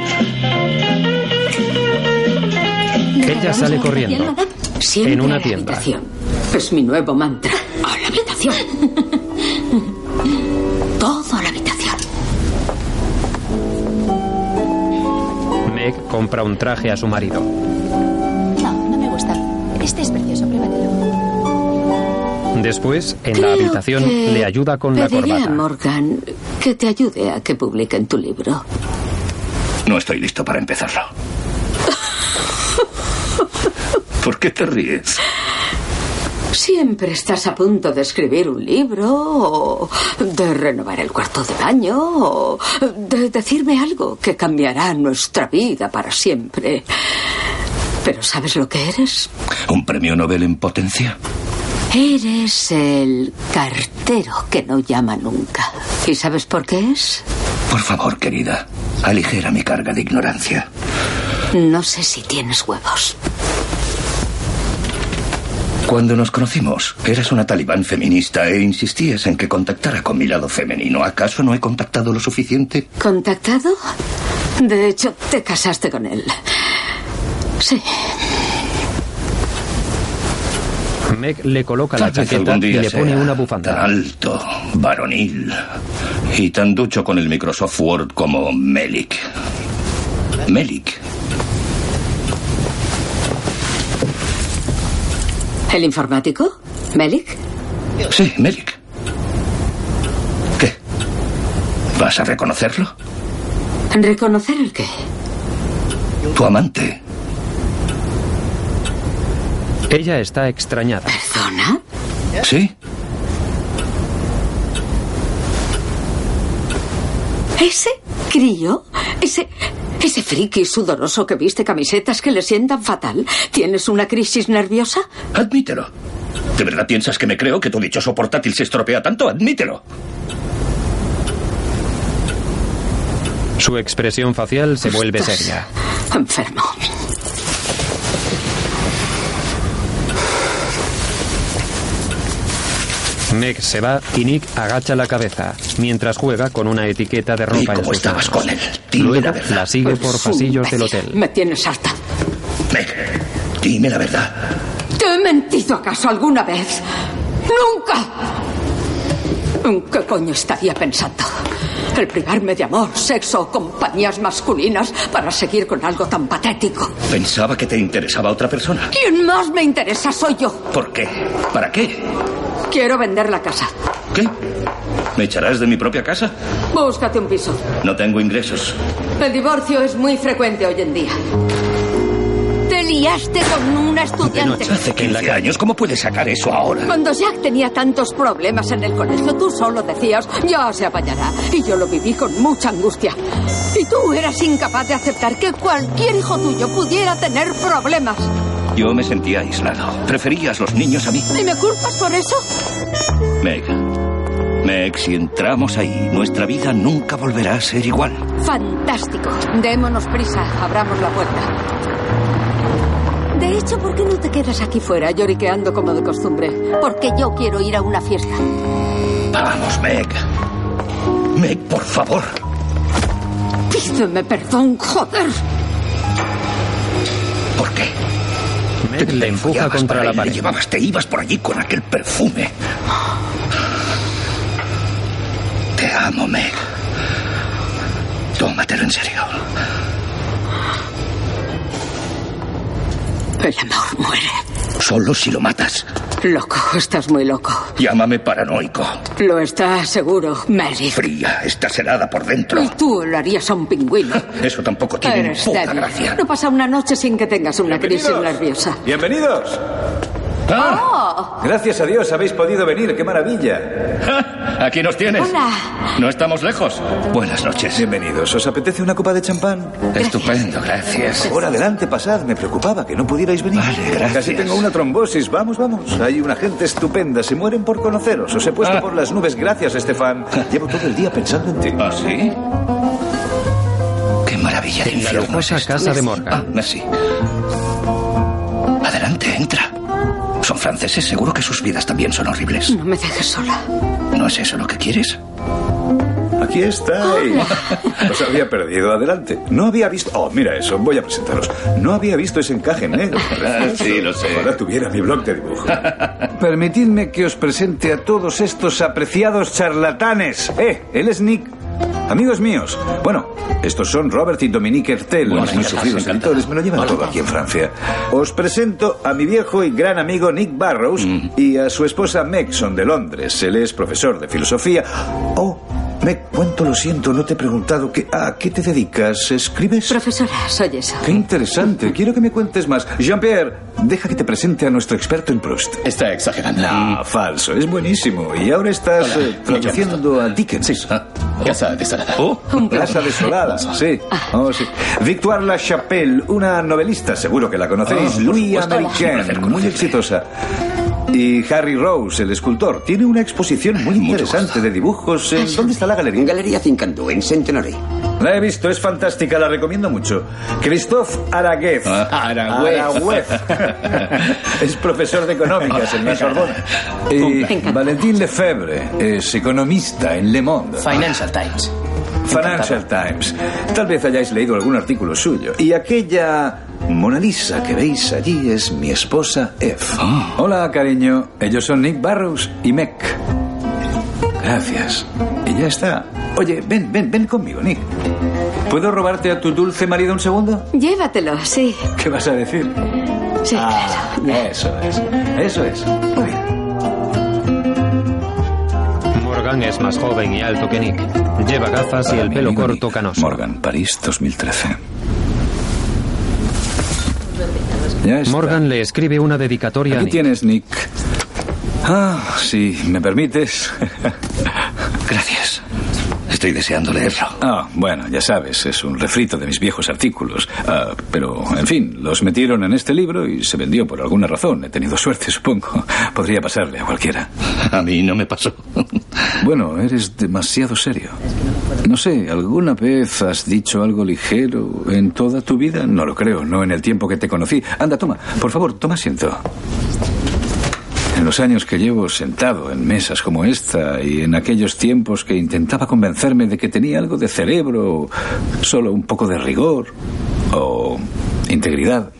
Ella sale corriendo. En una tienda. habitación. Es mi nuevo mantra. A la habitación. Compra un traje a su marido. No, no me gusta. Este es precioso, pruébatelo. Después, en la habitación, que le ayuda con la pediré a corbata. Morgan que te ayude a que publiquen tu libro. No estoy listo para empezarlo. ¿Por qué te ríes? Siempre estás a punto de escribir un libro, o de renovar el cuarto de baño, o de decirme algo que cambiará nuestra vida para siempre. Pero ¿sabes lo que eres? ¿Un premio Nobel en potencia? Eres el cartero que no llama nunca. ¿Y sabes por qué es? Por favor, querida, aligera mi carga de ignorancia. No sé si tienes huevos. Cuando nos conocimos, eras una talibán feminista e insistías en que contactara con mi lado femenino. ¿Acaso no he contactado lo suficiente? ¿Contactado? De hecho, te casaste con él. Sí. Meg le coloca la chaqueta y le pone una bufanda. Tan alto, varonil y tan ducho con el Microsoft Word como Melik. Melik. ¿El informático? ¿Melik? Sí, Melik. ¿Qué? ¿Vas a reconocerlo? ¿Reconocer el qué? Tu amante. Ella está extrañada. ¿Perdona? ¿Sí? ¿Ese crío? ¿Ese, ese friki sudoroso que viste camisetas que le sientan fatal? ¿Tienes una crisis nerviosa? Admítelo. ¿De verdad piensas que me creo que tu dichoso portátil se estropea tanto? Admítelo. Su expresión facial se vuelve seria. Enfermo. Meg se va y Nick agacha la cabeza mientras juega con una etiqueta de ropa en cómo sus estabas manos. con él? Dime Luego la verdad. la sigue por pasillos del hotel. Me tienes harta. Meg, dime la verdad. ¿Te he mentido acaso alguna vez? ¡Nunca! ¿En qué coño estaría pensando? El privarme de amor, sexo o compañías masculinas para seguir con algo tan patético. Pensaba que te interesaba otra persona. ¿Quién más me interesa soy yo? ¿Por qué? ¿Para qué? Quiero vender la casa. ¿Qué? ¿Me echarás de mi propia casa? Búscate un piso. No tengo ingresos. El divorcio es muy frecuente hoy en día. Te liaste con una estudiante. Hace 15 años, ¿cómo puedes sacar eso ahora? Cuando Jack tenía tantos problemas en el colegio, tú solo decías, ya se apañará. Y yo lo viví con mucha angustia. Y tú eras incapaz de aceptar que cualquier hijo tuyo pudiera tener problemas. Yo me sentía aislado. Preferías los niños a mí. ¿Y me culpas por eso? Meg. Meg, si entramos ahí, nuestra vida nunca volverá a ser igual. Fantástico. Démonos prisa. Abramos la puerta. De hecho, ¿por qué no te quedas aquí fuera lloriqueando como de costumbre? Porque yo quiero ir a una fiesta. Vamos, Meg. Meg, por favor. Pídeme perdón, joder. ¿Por qué? Meg le empuja contra para la pared. llevabas, te ibas por allí con aquel perfume. Te amo, Meg. Tómatelo en serio. El amor muere. Solo si lo matas. Loco, estás muy loco. Llámame paranoico. Lo estás seguro, Mary. Fría, estás helada por dentro. Y tú lo harías a un pingüino. Eso tampoco tiene Eres puta débil. gracia. No pasa una noche sin que tengas una crisis Bienvenidos. nerviosa. ¡Bienvenidos! ¡Oh! Gracias a Dios habéis podido venir, qué maravilla. Aquí nos tienes. Hola. No estamos lejos. Buenas noches. Bienvenidos. ¿Os apetece una copa de champán? Estupendo, gracias. Por adelante, pasad. Me preocupaba que no pudierais venir. Vale, gracias. Casi tengo una trombosis. Vamos, vamos. Hay una gente estupenda. Se mueren por conoceros. Os he puesto Ah. por las nubes. Gracias, Estefan. Llevo todo el día pensando en ti. ¿Ah, sí? Qué maravilla de En la infierno esto. casa de Ah, Morgan. merci. Adelante, entra. Son franceses, seguro que sus vidas también son horribles. No me dejes sola. ¿No es eso lo que quieres? Aquí estáis. Os había perdido. Adelante. No había visto. Oh, mira eso. Voy a presentaros. No había visto ese encaje negro. Sí, lo sé. Ahora tuviera mi blog de dibujo. Permitidme que os presente a todos estos apreciados charlatanes. Eh, él es Nick. Amigos míos. Bueno, estos son Robert y Dominique Hertel, Bueno, los muy sufridos editores. Me lo llevan todo aquí en Francia. Os presento a mi viejo y gran amigo Nick Barrows y a su esposa Meg, son de Londres. Él es profesor de filosofía. Oh, Meg, cuánto lo siento, no te he preguntado que, a qué te dedicas. ¿Escribes? Profesora, soy eso. Qué interesante. Quiero que me cuentes más. Jean-Pierre, deja que te presente a nuestro experto en Proust. Está exagerando. No, falso. Es buenísimo. Y ahora estás Hola, eh, traduciendo a Dickens. Casa desolada. Oh, Casa desolada, sí. Oh, sí. Victoire Lachapelle, una novelista, seguro que la conocéis. Ah, Louis supuesto. Americain, Placer muy exitosa. Y Harry Rose, el escultor, tiene una exposición muy interesante de dibujos. en- ¿Dónde está la galería? Galería Cincandú, en Centenary. La he visto, es fantástica, la recomiendo mucho. Christophe Araguez. Ah. Aragüez. es profesor de económicas en la Sorbona. Y. Valentín Lefebvre es economista en Le Monde. Financial Times. Financial Times. Tal vez hayáis leído algún artículo suyo. Y aquella Mona Lisa que veis allí es mi esposa Eve. Hola, cariño. Ellos son Nick Barrows y Meg. Gracias. Y ya está. Oye, ven, ven, ven conmigo, Nick. ¿Puedo robarte a tu dulce marido un segundo? Llévatelo, sí. ¿Qué vas a decir? Sí, Ah, claro. eso es. Eso es. Muy bien. Morgan es más joven y alto que Nick. Lleva gafas y el pelo corto canoso. Morgan, París, 2013. Morgan le escribe una dedicatoria a Aquí Nick. tienes, Nick. Ah, si me permites. gracias. Estoy deseando leerlo. Ah, bueno, ya sabes, es un refrito de mis viejos artículos. Ah, pero, en fin, los metieron en este libro y se vendió por alguna razón. He tenido suerte, supongo. Podría pasarle a cualquiera. A mí no me pasó. Bueno, eres demasiado serio. No sé, ¿alguna vez has dicho algo ligero en toda tu vida? No lo creo, no en el tiempo que te conocí. Anda, toma, por favor, toma asiento. En los años que llevo sentado en mesas como esta y en aquellos tiempos que intentaba convencerme de que tenía algo de cerebro, solo un poco de rigor o integridad,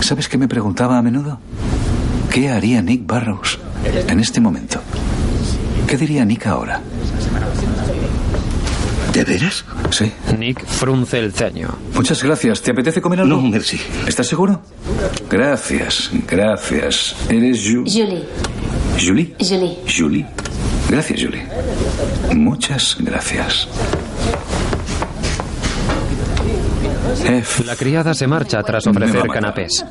¿sabes qué me preguntaba a menudo? ¿Qué haría Nick Barrows en este momento? ¿Qué diría Nick ahora? ¿De veras? Sí. Nick frunce el ceño. Muchas gracias. ¿Te apetece comer algo? No, merci. ¿Estás seguro? Gracias, gracias. ¿Eres Ju- Julie. Julie? Julie. Julie. Gracias, Julie. Muchas gracias. Ef, La criada se marcha tras ofrecer canapés.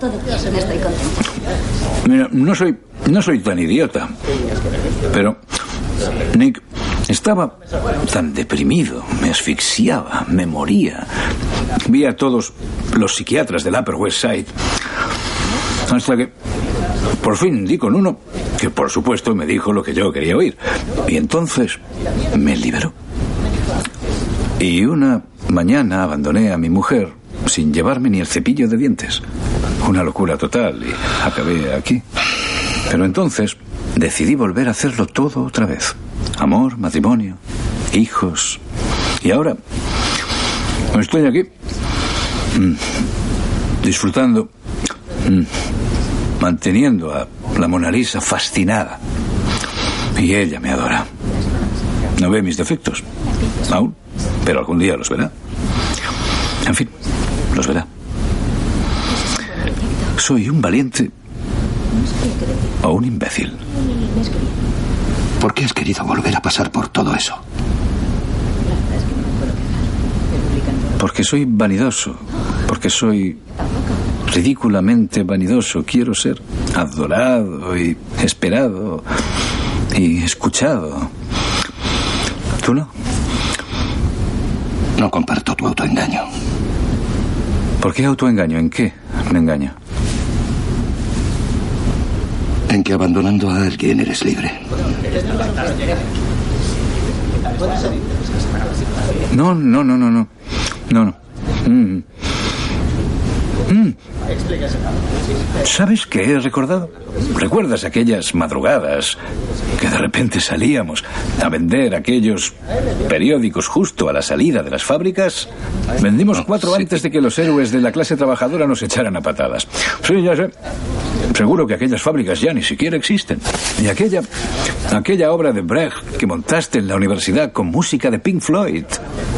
Mira, no soy, no soy tan idiota. Pero, Nick, estaba tan deprimido, me asfixiaba, me moría. Vi a todos los psiquiatras del Upper West Side. Hasta que por fin di con uno que por supuesto me dijo lo que yo quería oír. Y entonces me liberó. Y una mañana abandoné a mi mujer sin llevarme ni el cepillo de dientes. Una locura total y acabé aquí. Pero entonces decidí volver a hacerlo todo otra vez. Amor, matrimonio, hijos. Y ahora estoy aquí mm, disfrutando, mm, manteniendo a la Mona Lisa fascinada. Y ella me adora. No ve mis defectos. Aún. Pero algún día los verá. En fin, los verá. Soy un valiente o un imbécil. ¿Por qué has querido volver a pasar por todo eso? Porque soy vanidoso. Porque soy ridículamente vanidoso. Quiero ser adorado y esperado y escuchado. ¿Tú no? No comparto tu autoengaño. ¿Por qué autoengaño? ¿En qué me engaño? En que abandonando a alguien eres libre. No, no, no, no, no. No, no. Mm. Mm. ¿Sabes qué he recordado? ¿Recuerdas aquellas madrugadas que de repente salíamos a vender aquellos periódicos justo a la salida de las fábricas? Vendimos cuatro antes de que los héroes de la clase trabajadora nos echaran a patadas. Sí, ya sé. Seguro que aquellas fábricas ya ni siquiera existen. Y aquella, aquella obra de Brecht que montaste en la universidad con música de Pink Floyd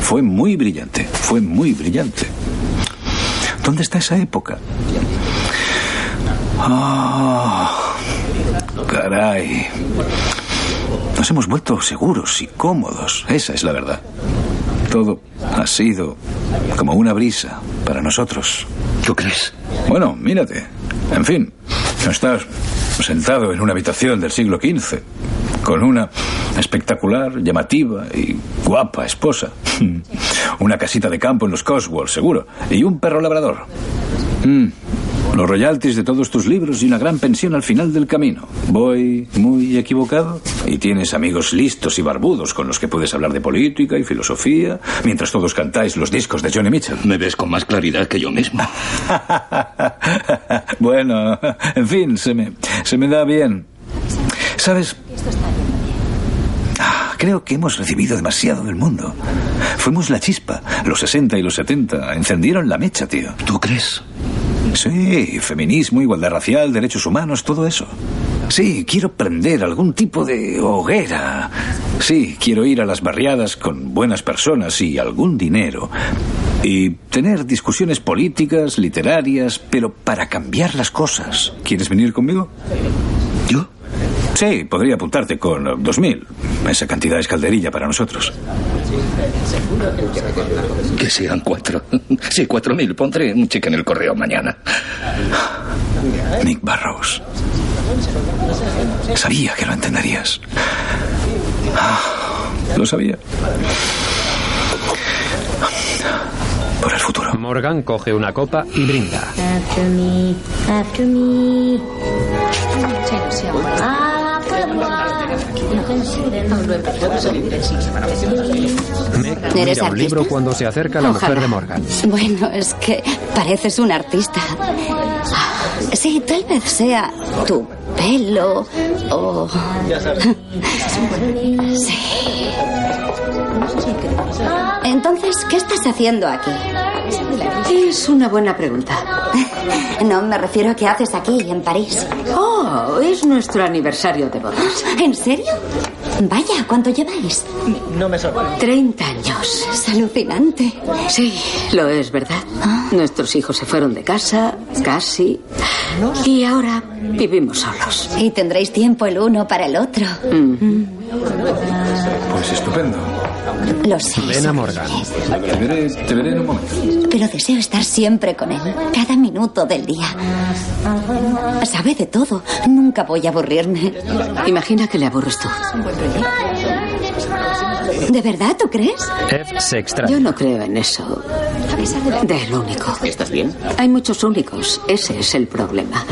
fue muy brillante, fue muy brillante. ¿Dónde está esa época? Ah, caray. Nos hemos vuelto seguros y cómodos. Esa es la verdad. Todo ha sido como una brisa para nosotros. ¿Tú crees? Bueno, mírate. En fin, estás sentado en una habitación del siglo XV con una espectacular, llamativa y guapa esposa. Una casita de campo en los Cotswolds, seguro. Y un perro labrador. Mm, Los royalties de todos tus libros y una gran pensión al final del camino. ¿Voy muy equivocado? Y tienes amigos listos y barbudos con los que puedes hablar de política y filosofía, mientras todos cantáis los discos de Johnny Mitchell. Me ves con más claridad que yo mismo. bueno, en fin, se me, se me da bien. ¿Sabes? Ah, Creo que hemos recibido demasiado del mundo. Fuimos la chispa. Los 60 y los 70 encendieron la mecha, tío. ¿Tú crees? Sí, feminismo, igualdad racial, derechos humanos, todo eso. Sí, quiero prender algún tipo de hoguera. Sí, quiero ir a las barriadas con buenas personas y algún dinero. Y tener discusiones políticas, literarias, pero para cambiar las cosas. ¿Quieres venir conmigo? ¿Yo? Sí, podría apuntarte con eh, 2.000. Esa cantidad es calderilla para nosotros. Que sean cuatro. Sí, cuatro mil. Pondré un cheque en el correo mañana. Nick Barrows. Sabía que lo entenderías. Ah, Lo sabía. Por el futuro. Morgan coge una copa y brinda. After me, after me. Meg ¿Eres mira un libro cuando se acerca la mujer Ojalá. de Morgan. Bueno, es que pareces un artista. Sí, tal vez sea tu pelo o... Sí. Entonces, ¿qué estás haciendo aquí? Es una buena pregunta. No, me refiero a qué haces aquí, en París. Oh, es nuestro aniversario de bodas. ¿En serio? Vaya, ¿cuánto lleváis? No me sorprende. 30 años. Es alucinante. Sí, lo es, ¿verdad? Nuestros hijos se fueron de casa, casi. Y ahora vivimos solos. Y tendréis tiempo el uno para el otro. Pues estupendo. Lo sé. Ven a Morgan. Te veré, te veré en un momento. Pero deseo estar siempre con él, cada minuto del día. Sabe de todo. Nunca voy a aburrirme. Imagina que le aburres tú. ¿De verdad tú crees? F se extraña. Yo no creo en eso. Del único. ¿Estás bien? Hay muchos únicos. Ese es el problema.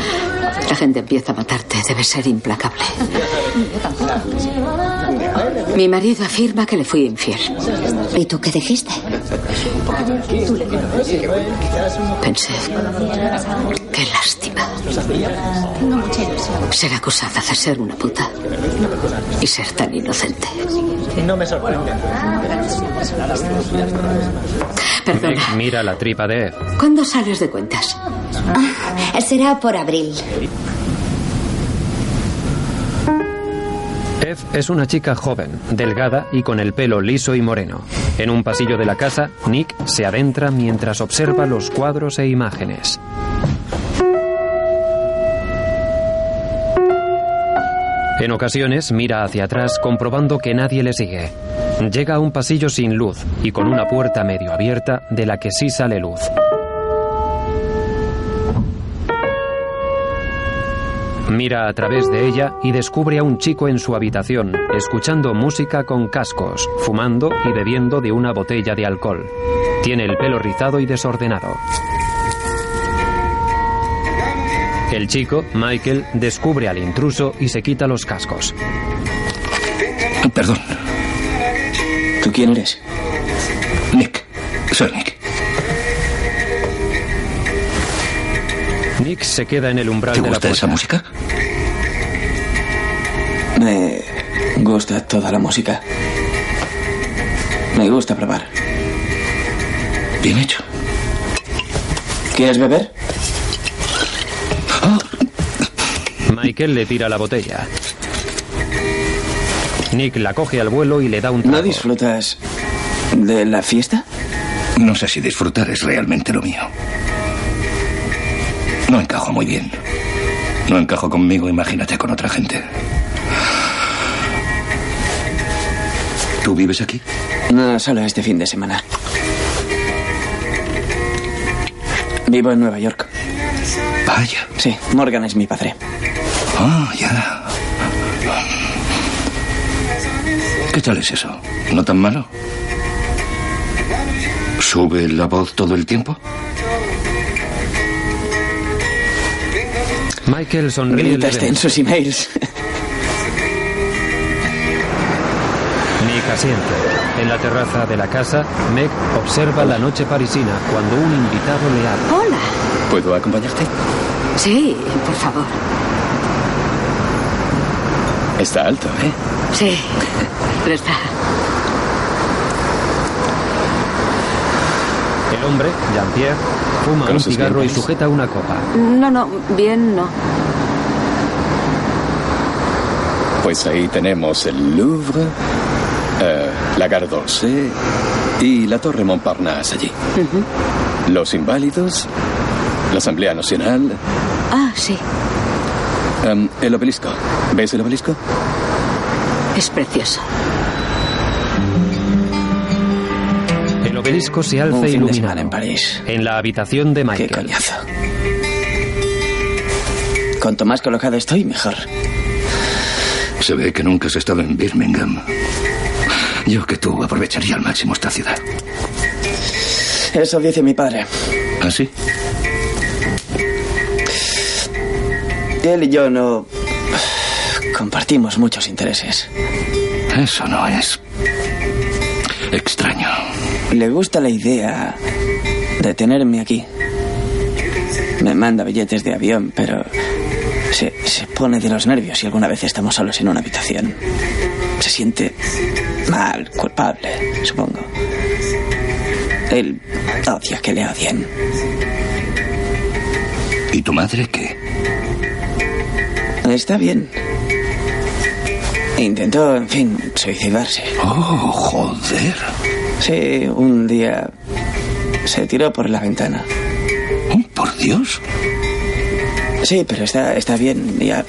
La gente empieza a matarte. Debe ser implacable. Mi marido afirma que le fui infiel. ¿Y tú qué dijiste? Pensé, qué lástima. Ser acusada de ser una puta y ser tan inocente. No me sorprende. Perdona, mira la tripa de Ed. ¿cuándo sales de cuentas? Ah, será por abril. Ed es una chica joven, delgada y con el pelo liso y moreno. En un pasillo de la casa, Nick se adentra mientras observa los cuadros e imágenes. En ocasiones mira hacia atrás comprobando que nadie le sigue. Llega a un pasillo sin luz y con una puerta medio abierta de la que sí sale luz. Mira a través de ella y descubre a un chico en su habitación, escuchando música con cascos, fumando y bebiendo de una botella de alcohol. Tiene el pelo rizado y desordenado. El chico, Michael, descubre al intruso y se quita los cascos. Perdón. ¿Tú quién eres? Nick. Soy Nick. Nick se queda en el umbral ¿Te de la gusta puerta. esa música? Me gusta toda la música. Me gusta probar. Bien hecho. ¿Quieres beber? Michael le tira la botella. Nick la coge al vuelo y le da un ¿No trago. disfrutas de la fiesta? No sé si disfrutar es realmente lo mío. No encajo muy bien. No encajo conmigo, imagínate con otra gente. ¿Tú vives aquí? No, solo este fin de semana. Vivo en Nueva York. Vaya. Sí, Morgan es mi padre. Ah, ya. ¿Qué tal es eso? ¿No tan malo? ¿Sube la voz todo el tiempo? Michael sonríe Grita en sus emails. Nick asiente. En la terraza de la casa, Meg observa la noche parisina cuando un invitado le habla. Hola. ¿Puedo acompañarte? Sí, por favor. Está alto, ¿eh? Sí. Lo está. El hombre, Jean-Pierre, fuma un ¿Conoces cigarro bien y sujeta una copa. No, no, bien no. Pues ahí tenemos el Louvre, eh, la Gare d'Orsay y la Torre Montparnasse allí. Los Inválidos, la Asamblea Nacional, Ah, sí. Em, el obelisco. ¿Ves el obelisco? Es precioso. El obelisco se alza Un de iluminado. en París. En la habitación de Michael. Qué coñazo. Cuanto más colocado estoy, mejor. Se ve que nunca has estado en Birmingham. Yo que tú aprovecharía al máximo esta ciudad. Eso dice mi padre. ¿Ah, sí? Él y yo no compartimos muchos intereses. Eso no es extraño. Le gusta la idea de tenerme aquí. Me manda billetes de avión, pero se, se pone de los nervios si alguna vez estamos solos en una habitación. Se siente mal, culpable, supongo. Él odia que le odien. ¿Y tu madre? Está bien. Intentó, en fin, suicidarse. Oh, joder. Sí, un día se tiró por la ventana. Oh, por Dios. Sí, pero está, está bien. Ya,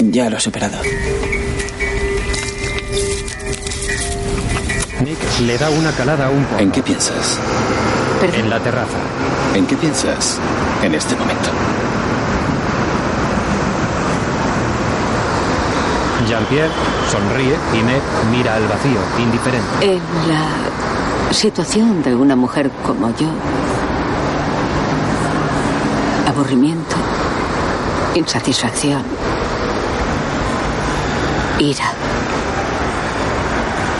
ya lo he superado. Nick le da una calada a un porro. ¿En qué piensas? En la terraza. ¿En qué piensas en este momento? Jean-Pierre sonríe y Meg mira al vacío, indiferente. En la situación de una mujer como yo, aburrimiento, insatisfacción, ira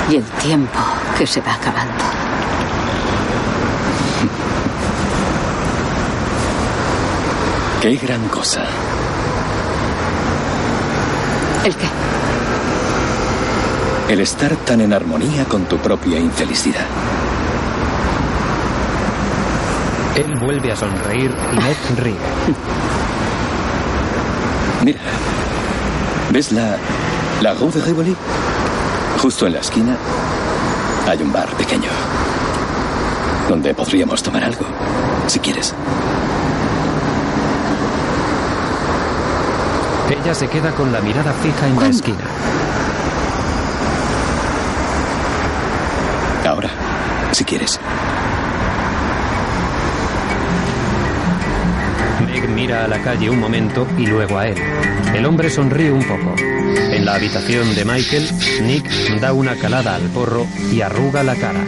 y el tiempo que se va acabando. Qué gran cosa. ¿El qué? El estar tan en armonía con tu propia infelicidad. Él vuelve a sonreír y Meg ríe. Mira, ¿ves la La Rue de Rivoli. Justo en la esquina hay un bar pequeño. Donde podríamos tomar algo, si quieres. Ella se queda con la mirada fija en la esquina. Ahora, si quieres. Meg mira a la calle un momento y luego a él. El hombre sonríe un poco. En la habitación de Michael, Nick da una calada al porro y arruga la cara.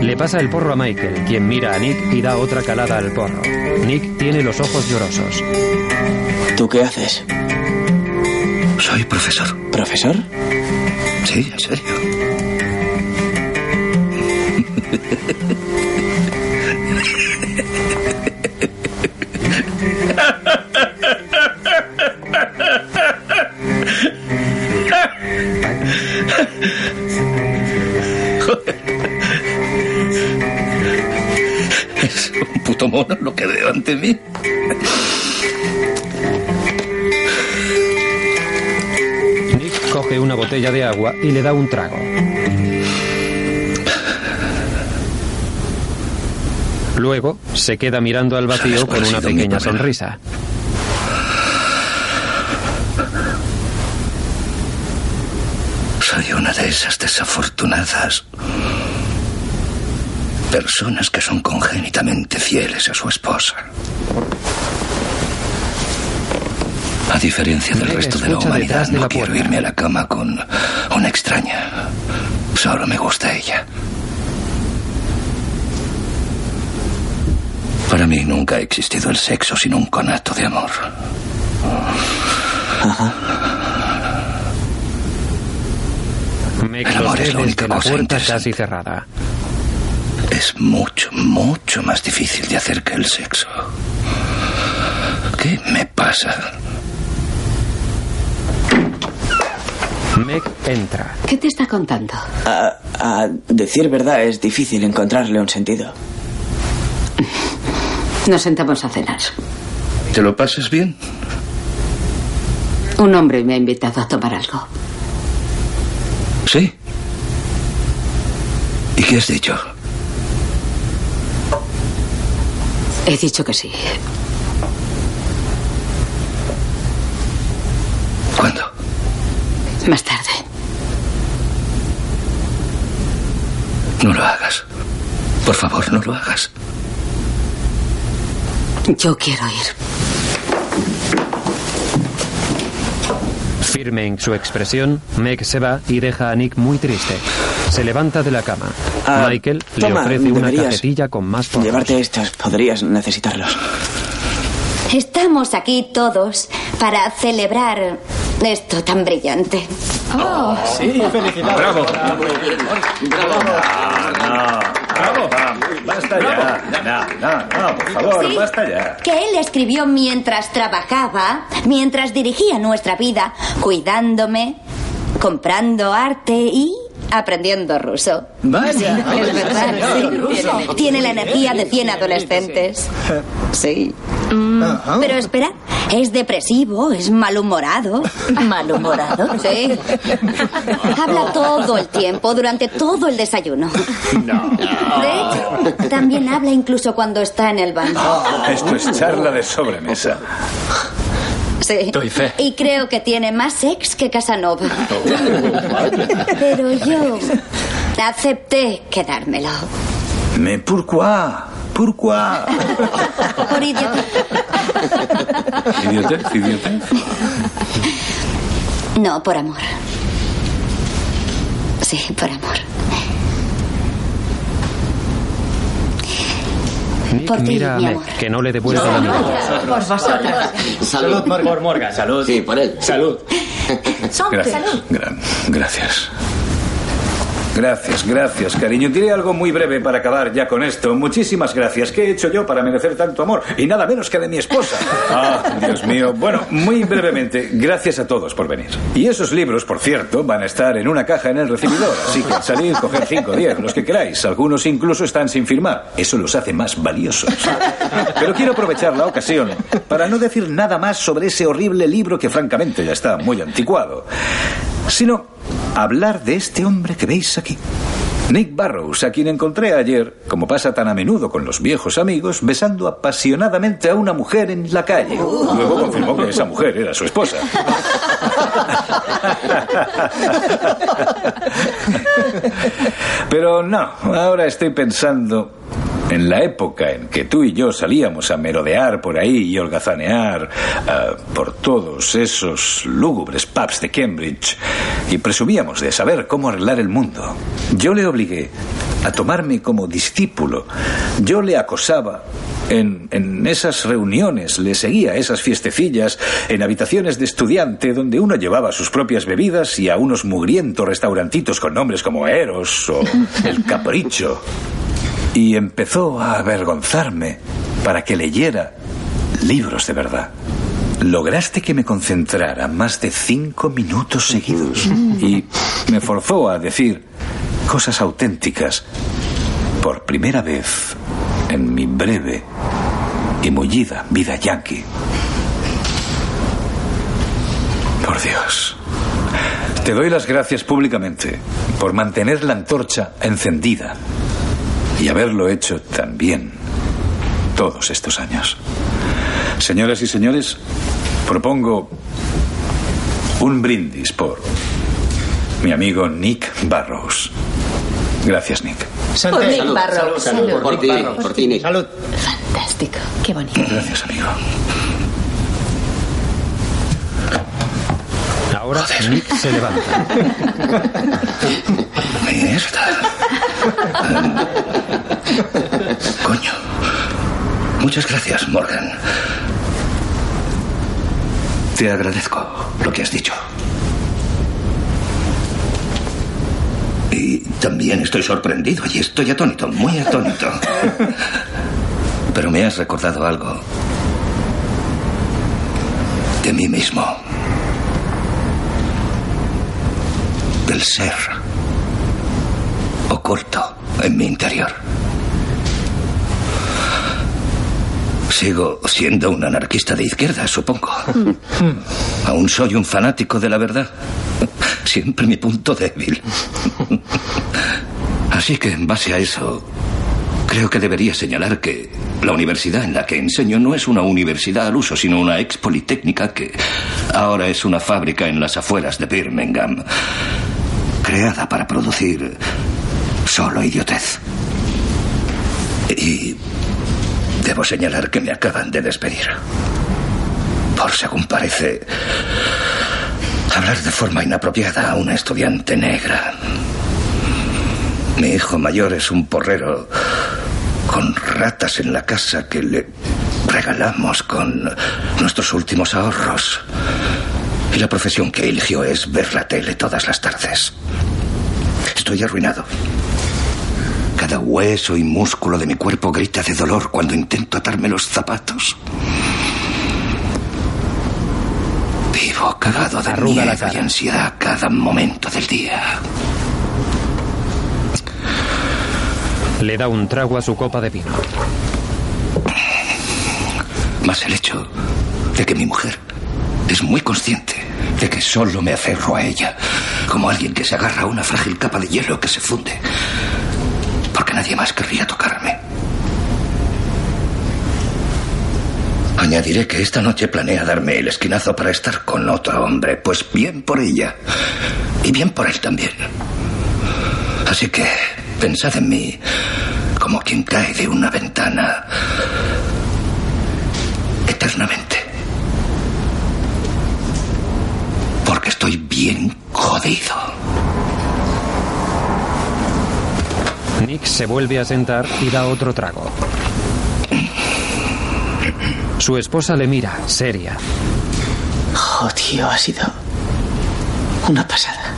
Le pasa el porro a Michael, quien mira a Nick y da otra calada al porro. Nick tiene los ojos llorosos. ¿Tú qué haces? Soy profesor. ¿Profesor? Sí, en serio. de agua y le da un trago. Luego se queda mirando al vacío con una pequeña sonrisa. Soy una de esas desafortunadas personas que son congénitamente fieles a su esposa. A diferencia del resto de la humanidad, no quiero irme a la cama con una extraña. Solo me gusta ella. Para mí nunca ha existido el sexo sin un conato de amor. Meg El los amor es la única la cosa puerta interesante. casi cerrada. Es mucho, mucho más difícil de hacer que el sexo. ¿Qué me pasa? Meg entra. ¿Qué te está contando? A, a decir verdad es difícil encontrarle un sentido. Nos sentamos a cenar. ¿Te lo pasas bien? Un hombre me ha invitado a tomar algo. Sí. ¿Y qué has dicho? He dicho que sí. ¿Cuándo? Más tarde. No lo hagas. Por favor, no lo hagas. Yo quiero ir. Firme en su expresión, Meg se va y deja a Nick muy triste. Se levanta de la cama. Ah, Michael le toma, ofrece una cajetilla con más porros. Llevarte estos, podrías necesitarlos. Estamos aquí todos para celebrar esto tan brillante. Oh. Sí, felicidades. Bravo. Bravo. Basta ya. No, no, no, por favor, Sí. basta ya. Que él escribió mientras trabajaba, mientras dirigía nuestra vida, cuidándome, comprando arte y aprendiendo ruso. Vaya. Es verdad, sí. Ruso. Tiene la energía de 100 adolescentes. Sí. Mm, Pero espera, es depresivo, es malhumorado. ¿Malhumorado? Sí. Habla todo el tiempo, durante todo el desayuno. De hecho, también habla incluso cuando está en el baño. Esto es charla de sobremesa. Sí. Doy fe. Y creo que tiene más sex que Casanova. Pero yo acepté quedármelo. Mais pourquoi? Pourquoi? Por idiota. Idiotez, idiotez. No, por amor. Sí, por amor. Nick Por ti, mira a Meg, que no le devuelve la mirada. Por vosotros. Salud, por Morgan. Salud. Sí, por él. Salud. Gracias. Gran- gracias. Gracias, gracias, cariño. Diré algo muy breve para acabar ya con esto. Muchísimas gracias. ¿Qué he hecho yo para merecer tanto amor? Y nada menos que de mi esposa. Ah, Dios mío. Bueno, muy brevemente, gracias a todos por venir. Y esos libros, por cierto, van a estar en una caja en el recibidor. Así que al salir, coger 5 o 10, los que queráis. Algunos incluso están sin firmar. Eso los hace más valiosos. Pero quiero aprovechar la ocasión para no decir nada más sobre ese horrible libro que francamente ya está muy anticuado, sino hablar de este hombre que veis aquí. Nick Barrows, a quien encontré ayer, como pasa tan a menudo con los viejos amigos, besando apasionadamente a una mujer en la calle. Luego confirmó que esa mujer era su esposa. Pero no, ahora estoy pensando en la época en que tú y yo salíamos a merodear por ahí y holgazanear uh, por todos esos lúgubres pubs de Cambridge y presumíamos de saber cómo arreglar el mundo, yo le obligué a tomarme como discípulo. Yo le acosaba en, en, esas reuniones, le seguía a esas fiestecillas, en habitaciones de estudiante donde uno llevaba sus propias bebidas y a unos mugrientos restaurantitos con nombres como Eros o El Capricho. Y empezó a avergonzarme para que leyera libros de verdad. Lograste que me concentrara más de cinco minutos seguidos y me forzó a decir cosas auténticas por primera vez en mi breve y mullida vida yankee. Por Dios. Te doy las gracias públicamente por mantener la antorcha encendida y haberlo hecho tan bien todos estos años. Señoras y señores, propongo un brindis por mi amigo Nick Barrows. Gracias, Nick. Por Nick Barrows. Salud, salud, por ti, por ti, Nick. Salud. Fantástico. Qué bonito. Gracias, amigo. Ahora Nick se levanta. Mierda. Coño. Muchas gracias, Morgan. Te agradezco lo que has dicho. Y también estoy sorprendido y estoy atónito, muy atónito. Pero me has recordado algo de mí mismo. Del ser oculto en mi interior. Sigo siendo un anarquista de izquierda, supongo. Aún soy un fanático de la verdad. Siempre mi punto débil. Así que en base a eso, creo que debería señalar que la universidad en la que enseño no es una universidad al uso, sino una ex politécnica que ahora es una fábrica en las afueras de Birmingham, creada para producir solo idiotez. Y debo señalar que me acaban de despedir. Por según parece, hablar de forma inapropiada a una estudiante negra. Mi hijo mayor es un porrero con ratas en la casa que le regalamos con nuestros últimos ahorros. Y la profesión que eligió es ver la tele todas las tardes. Estoy arruinado. Cada hueso y músculo de mi cuerpo grita de dolor cuando intento atarme los zapatos. Vivo cagado de Arruga miedo y ansiedad cada momento del día. Le da un trago a su copa de vino. Más el hecho de que mi mujer es muy consciente de que solo me aferro a ella, como alguien que se agarra a una frágil capa de hielo que se funde, porque nadie más querría tocarme. Añadiré que esta noche planea darme el esquinazo para estar con otro hombre, pues bien por ella y bien por él también. Así que pensad en mí como quien cae de una ventana eternamente. bien jodido. Nick se vuelve a sentar y da otro trago. Su esposa le mira, seria. Oh, jodido, ha sido una pasada.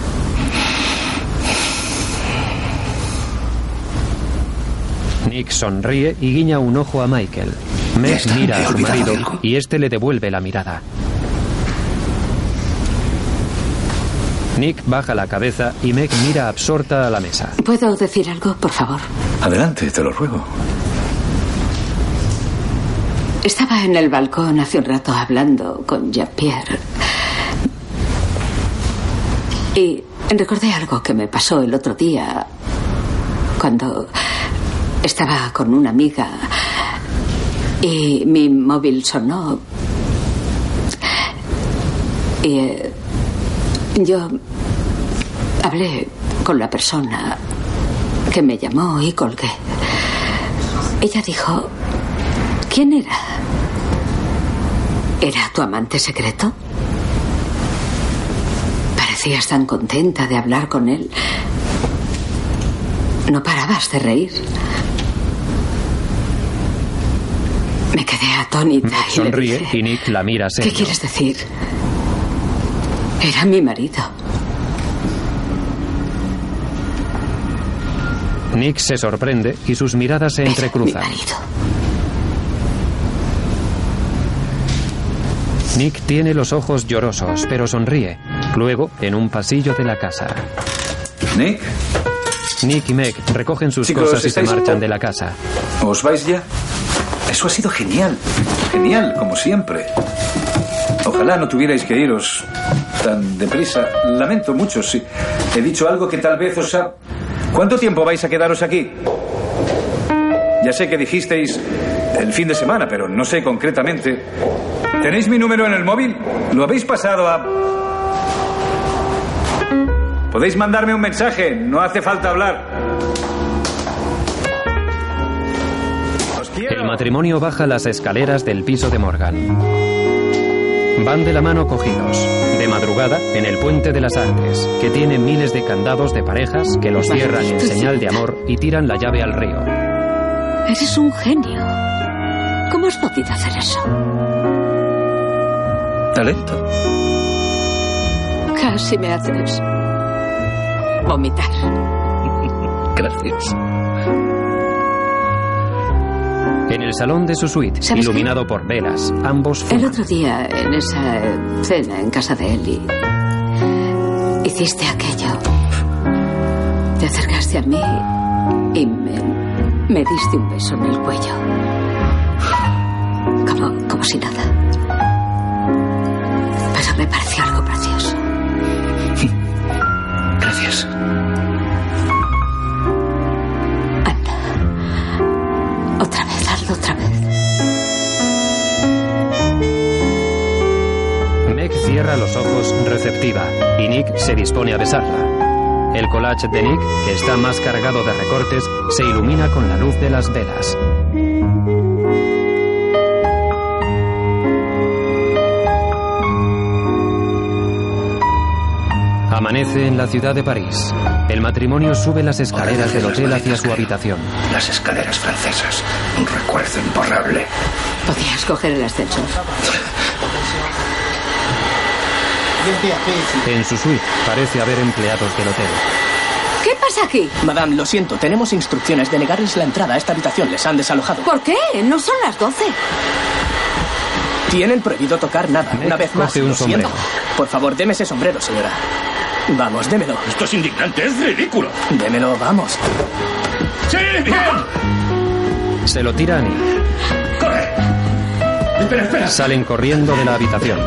Nick sonríe y guiña un ojo a Michael. Meg mira a su marido y este le devuelve la mirada. Nick baja la cabeza y Meg mira absorta a la mesa. ¿Puedo decir algo, por favor? Adelante, te lo ruego. Estaba en el balcón hace un rato hablando con Jean-Pierre. Y recordé algo que me pasó el otro día cuando estaba con una amiga y mi móvil sonó. Y eh, yo hablé con la persona que me llamó y colgué. Ella dijo, ¿quién era? ¿Era tu amante secreto? Parecías tan contenta de hablar con él. No parabas de reír. Me quedé atónita. Meg y le sonríe dije, y Nick la mira ¿Qué quieres decir? Era mi marido. Nick se sorprende y sus miradas se entrecruzan. Nick tiene los ojos llorosos, pero sonríe. Luego, en un pasillo de la casa. Nick. Nick y Meg recogen sus Chicos, cosas y se ¿estáis un marchan de la casa. ¿Os vais ya? Eso ha sido genial. Genial, como siempre. Ojalá no tuvierais que iros tan deprisa. Lamento mucho si he dicho algo que tal vez os ha... ¿Cuánto tiempo vais a quedaros aquí? Ya sé que dijisteis el fin de semana, pero no sé concretamente. ¿Tenéis mi número en el móvil? ¿Lo habéis pasado a... Podéis mandarme un mensaje, no hace falta hablar. El matrimonio baja las escaleras del piso de Morgan. Van de la mano cogidos, de madrugada, en el puente de las artes, que tiene miles de candados de parejas que los cierran en señal de amor y tiran la llave al río. Eres un genio. ¿Cómo has podido hacer eso? Talento. Casi me haces vomitar. Gracias. En el salón de su suite, iluminado por velas, ambos fuman. El otro día, en esa cena en casa de Eli, hiciste aquello. Te acercaste a mí y me, me diste un beso en el cuello. Como, como si nada. Pero me pareció algo precioso. Gracias. Otra vez, otra vez. Meg cierra los ojos receptiva y Nick se dispone a besarla. El collage de Nick, que está más cargado de recortes, se ilumina con la luz de las velas. Amanece en la ciudad de París. El matrimonio sube las escaleras del hotel hacia su habitación. Las escaleras francesas. Un recuerdo imborrable. Podías coger el ascensor. En su suite parece haber empleados del hotel. ¿Qué pasa aquí? Madame, lo siento, tenemos instrucciones de negarles la entrada a esta habitación. Les han desalojado. ¿Por qué? No son las 12. Tienen prohibido tocar nada. Una vez más, coge un lo siento. Por favor, deme ese sombrero, señora. Vamos, démelo. Esto es indignante, es ridículo. Démelo, vamos. ¡Sí, bien! Se lo tira a. ¡Corre! Espera, espera. Salen corriendo de la habitación.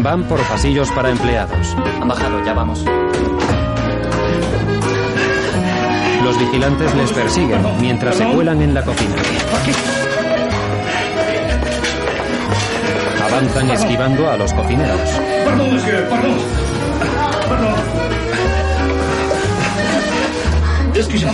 Van por pasillos para empleados. Han bajado, ya vamos. Los vigilantes les persiguen mientras se cuelan en la cocina. Avanzan esquivando a los cocineros. Perdón, monsieur, perdón. Perdón. Excusez.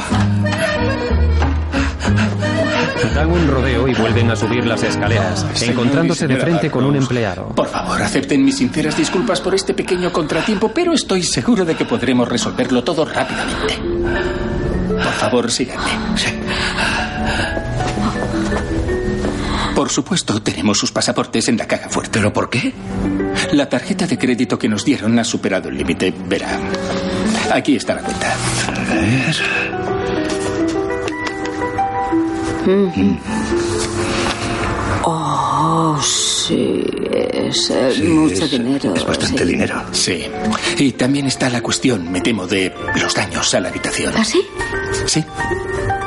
Dan un rodeo y vuelven a subir las escaleras, encontrándose de frente con un empleado. Por favor, acepten mis sinceras disculpas por este pequeño contratiempo, pero estoy seguro de que podremos resolverlo todo rápidamente. Por favor, síganme. Por supuesto, tenemos sus pasaportes en la caja fuerte. ¿Pero por qué? La tarjeta de crédito que nos dieron ha superado el límite. Verá. Aquí está la cuenta. Mm. Oh, sí, es eh, Sí, mucho es- dinero. Es bastante sí. dinero. Sí. Y también está la cuestión, me temo, de los daños a la habitación. ¿Ah, sí? Sí.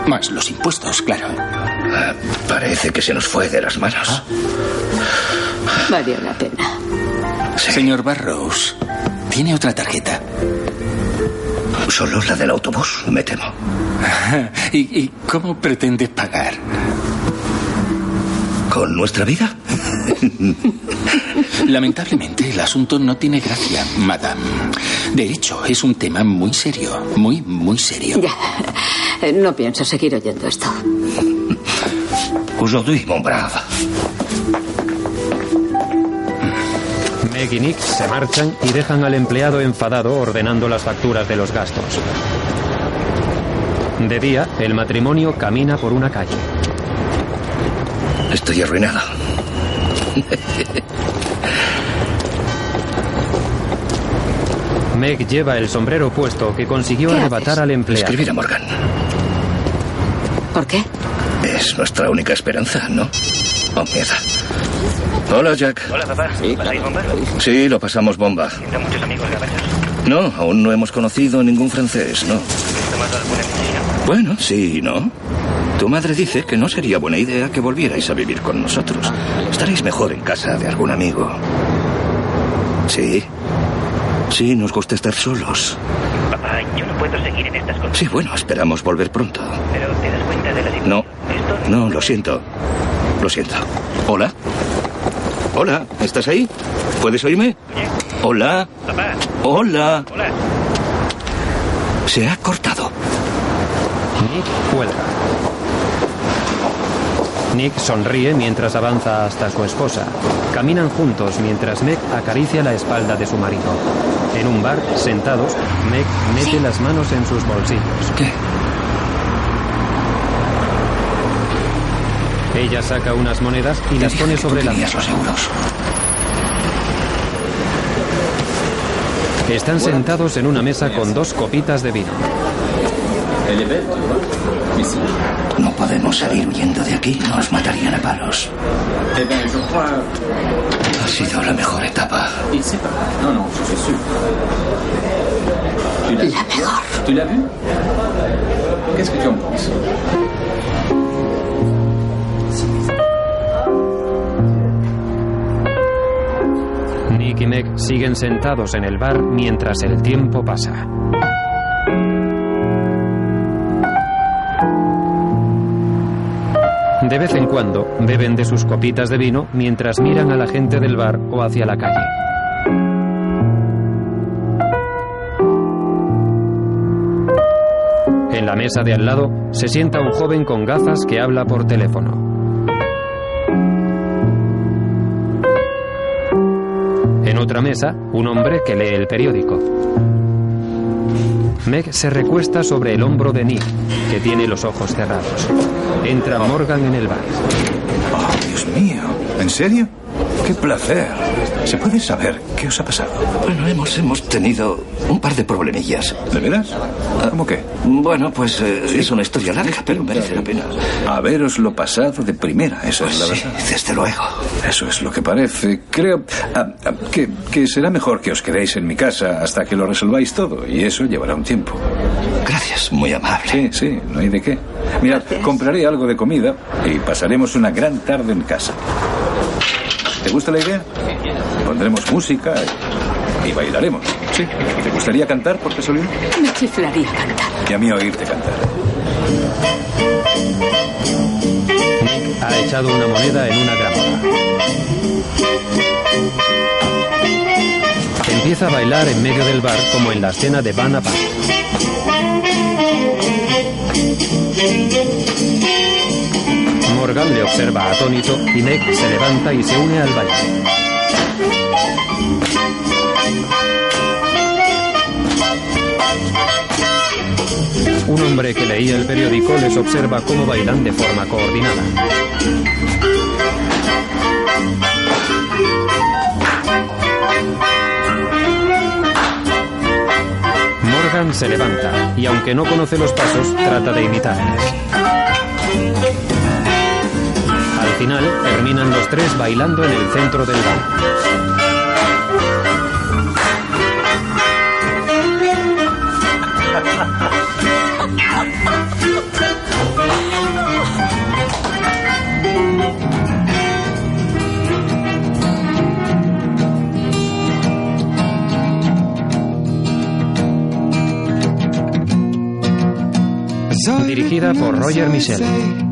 Más los impuestos, claro. Ah, Parece que se nos fue de las manos. Valió la pena. Señor Barrows, ¿tiene otra tarjeta? Solo la del autobús, me temo. ¿Y, y cómo pretende pagar? ¿Con nuestra vida? Lamentablemente, el asunto no tiene gracia, madame. De hecho, es un tema muy serio, muy, muy serio. Ya. No pienso seguir oyendo esto. Aujourd'hui, mon brave. Meg y Nick se marchan y dejan al empleado enfadado ordenando las facturas de los gastos. De día, el matrimonio camina por una calle. Estoy arruinado. Meg lleva el sombrero puesto que consiguió ¿Qué arrebatar haces? al empleado. Escribir a Morgan. ¿Por qué? Es nuestra única esperanza, ¿no? Oh, mierda. Hola, Jack. Hola, papá. ¿Pasáis bomba? Sí, lo pasamos bomba. Muchos amigos. No, aún no hemos conocido ningún francés, ¿no? ¿Habéis tomado alguna decisión? Bueno, sí y no. Tu madre dice que no sería buena idea que volvierais a vivir con nosotros. Estaréis mejor en casa de algún amigo. Sí. Sí, nos gusta estar solos. Papá, yo no puedo seguir en estas cosas. Sí, bueno, esperamos volver pronto. Pero te das cuenta de la situación. No, Esto no, lo siento. Lo siento. Hola. Hola, ¿estás ahí? ¿Puedes oírme? Hola. Hola. Se ha cortado. Nick cuelga. Nick sonríe mientras avanza hasta su esposa. Caminan juntos mientras Meg acaricia la espalda de su marido. En un bar, sentados, Meg mete las manos en sus bolsillos. ¿Qué? Ella saca unas monedas y las pone sobre la mesa. los euros. Están sentados en una mesa con dos copitas de vino. No podemos salir huyendo de aquí. Nos matarían a palos. Ha sido la mejor etapa. La mejor. Siguen sentados en el bar mientras el tiempo pasa. De vez en cuando beben de sus copitas de vino mientras miran a la gente del bar o hacia la calle. En la mesa de al lado se sienta un joven con gafas que habla por teléfono. En otra mesa, un hombre que lee el periódico. Meg se recuesta sobre el hombro de Nick, que tiene los ojos cerrados. Entra Morgan en el bar. Oh, Dios mío. ¿En serio? ¡Qué placer! ¿Se puede saber qué os ha pasado? Bueno, hemos, hemos tenido un par de problemillas. ¿De veras? ¿Cómo qué? Bueno, pues eh, es una historia larga, pero merece la pena. Haberoslo pasado de primera, eso es la Sí, verdad. desde luego. Eso es lo que parece. Creo ah, ah, que, que será mejor que os quedéis en mi casa hasta que lo resolváis todo, y eso llevará un tiempo. Gracias, muy amable. Sí, sí, no hay de qué. Mirad, compraré algo de comida y pasaremos una gran tarde en casa. ¿Te gusta la idea? Pondremos música y, bailaremos. ¿Sí? ¿Te gustaría cantar por casualidad? Me chiflaría cantar. Y a mí oírte cantar. Nick ha echado una moneda en una grámola. Empieza a bailar en medio del bar como en la escena de Vanna Park. Morgan le observa atónito y Meg se levanta y se une al baile. Un hombre que leía el periódico les observa cómo bailan de forma coordinada. Morgan se levanta y aunque no conoce los pasos, trata de imitarles. Final, terminan los tres bailando en el centro del bar. Dirigida por Roger Michel.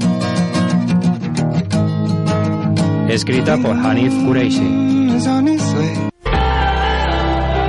Escrita por Hanif Kureishi.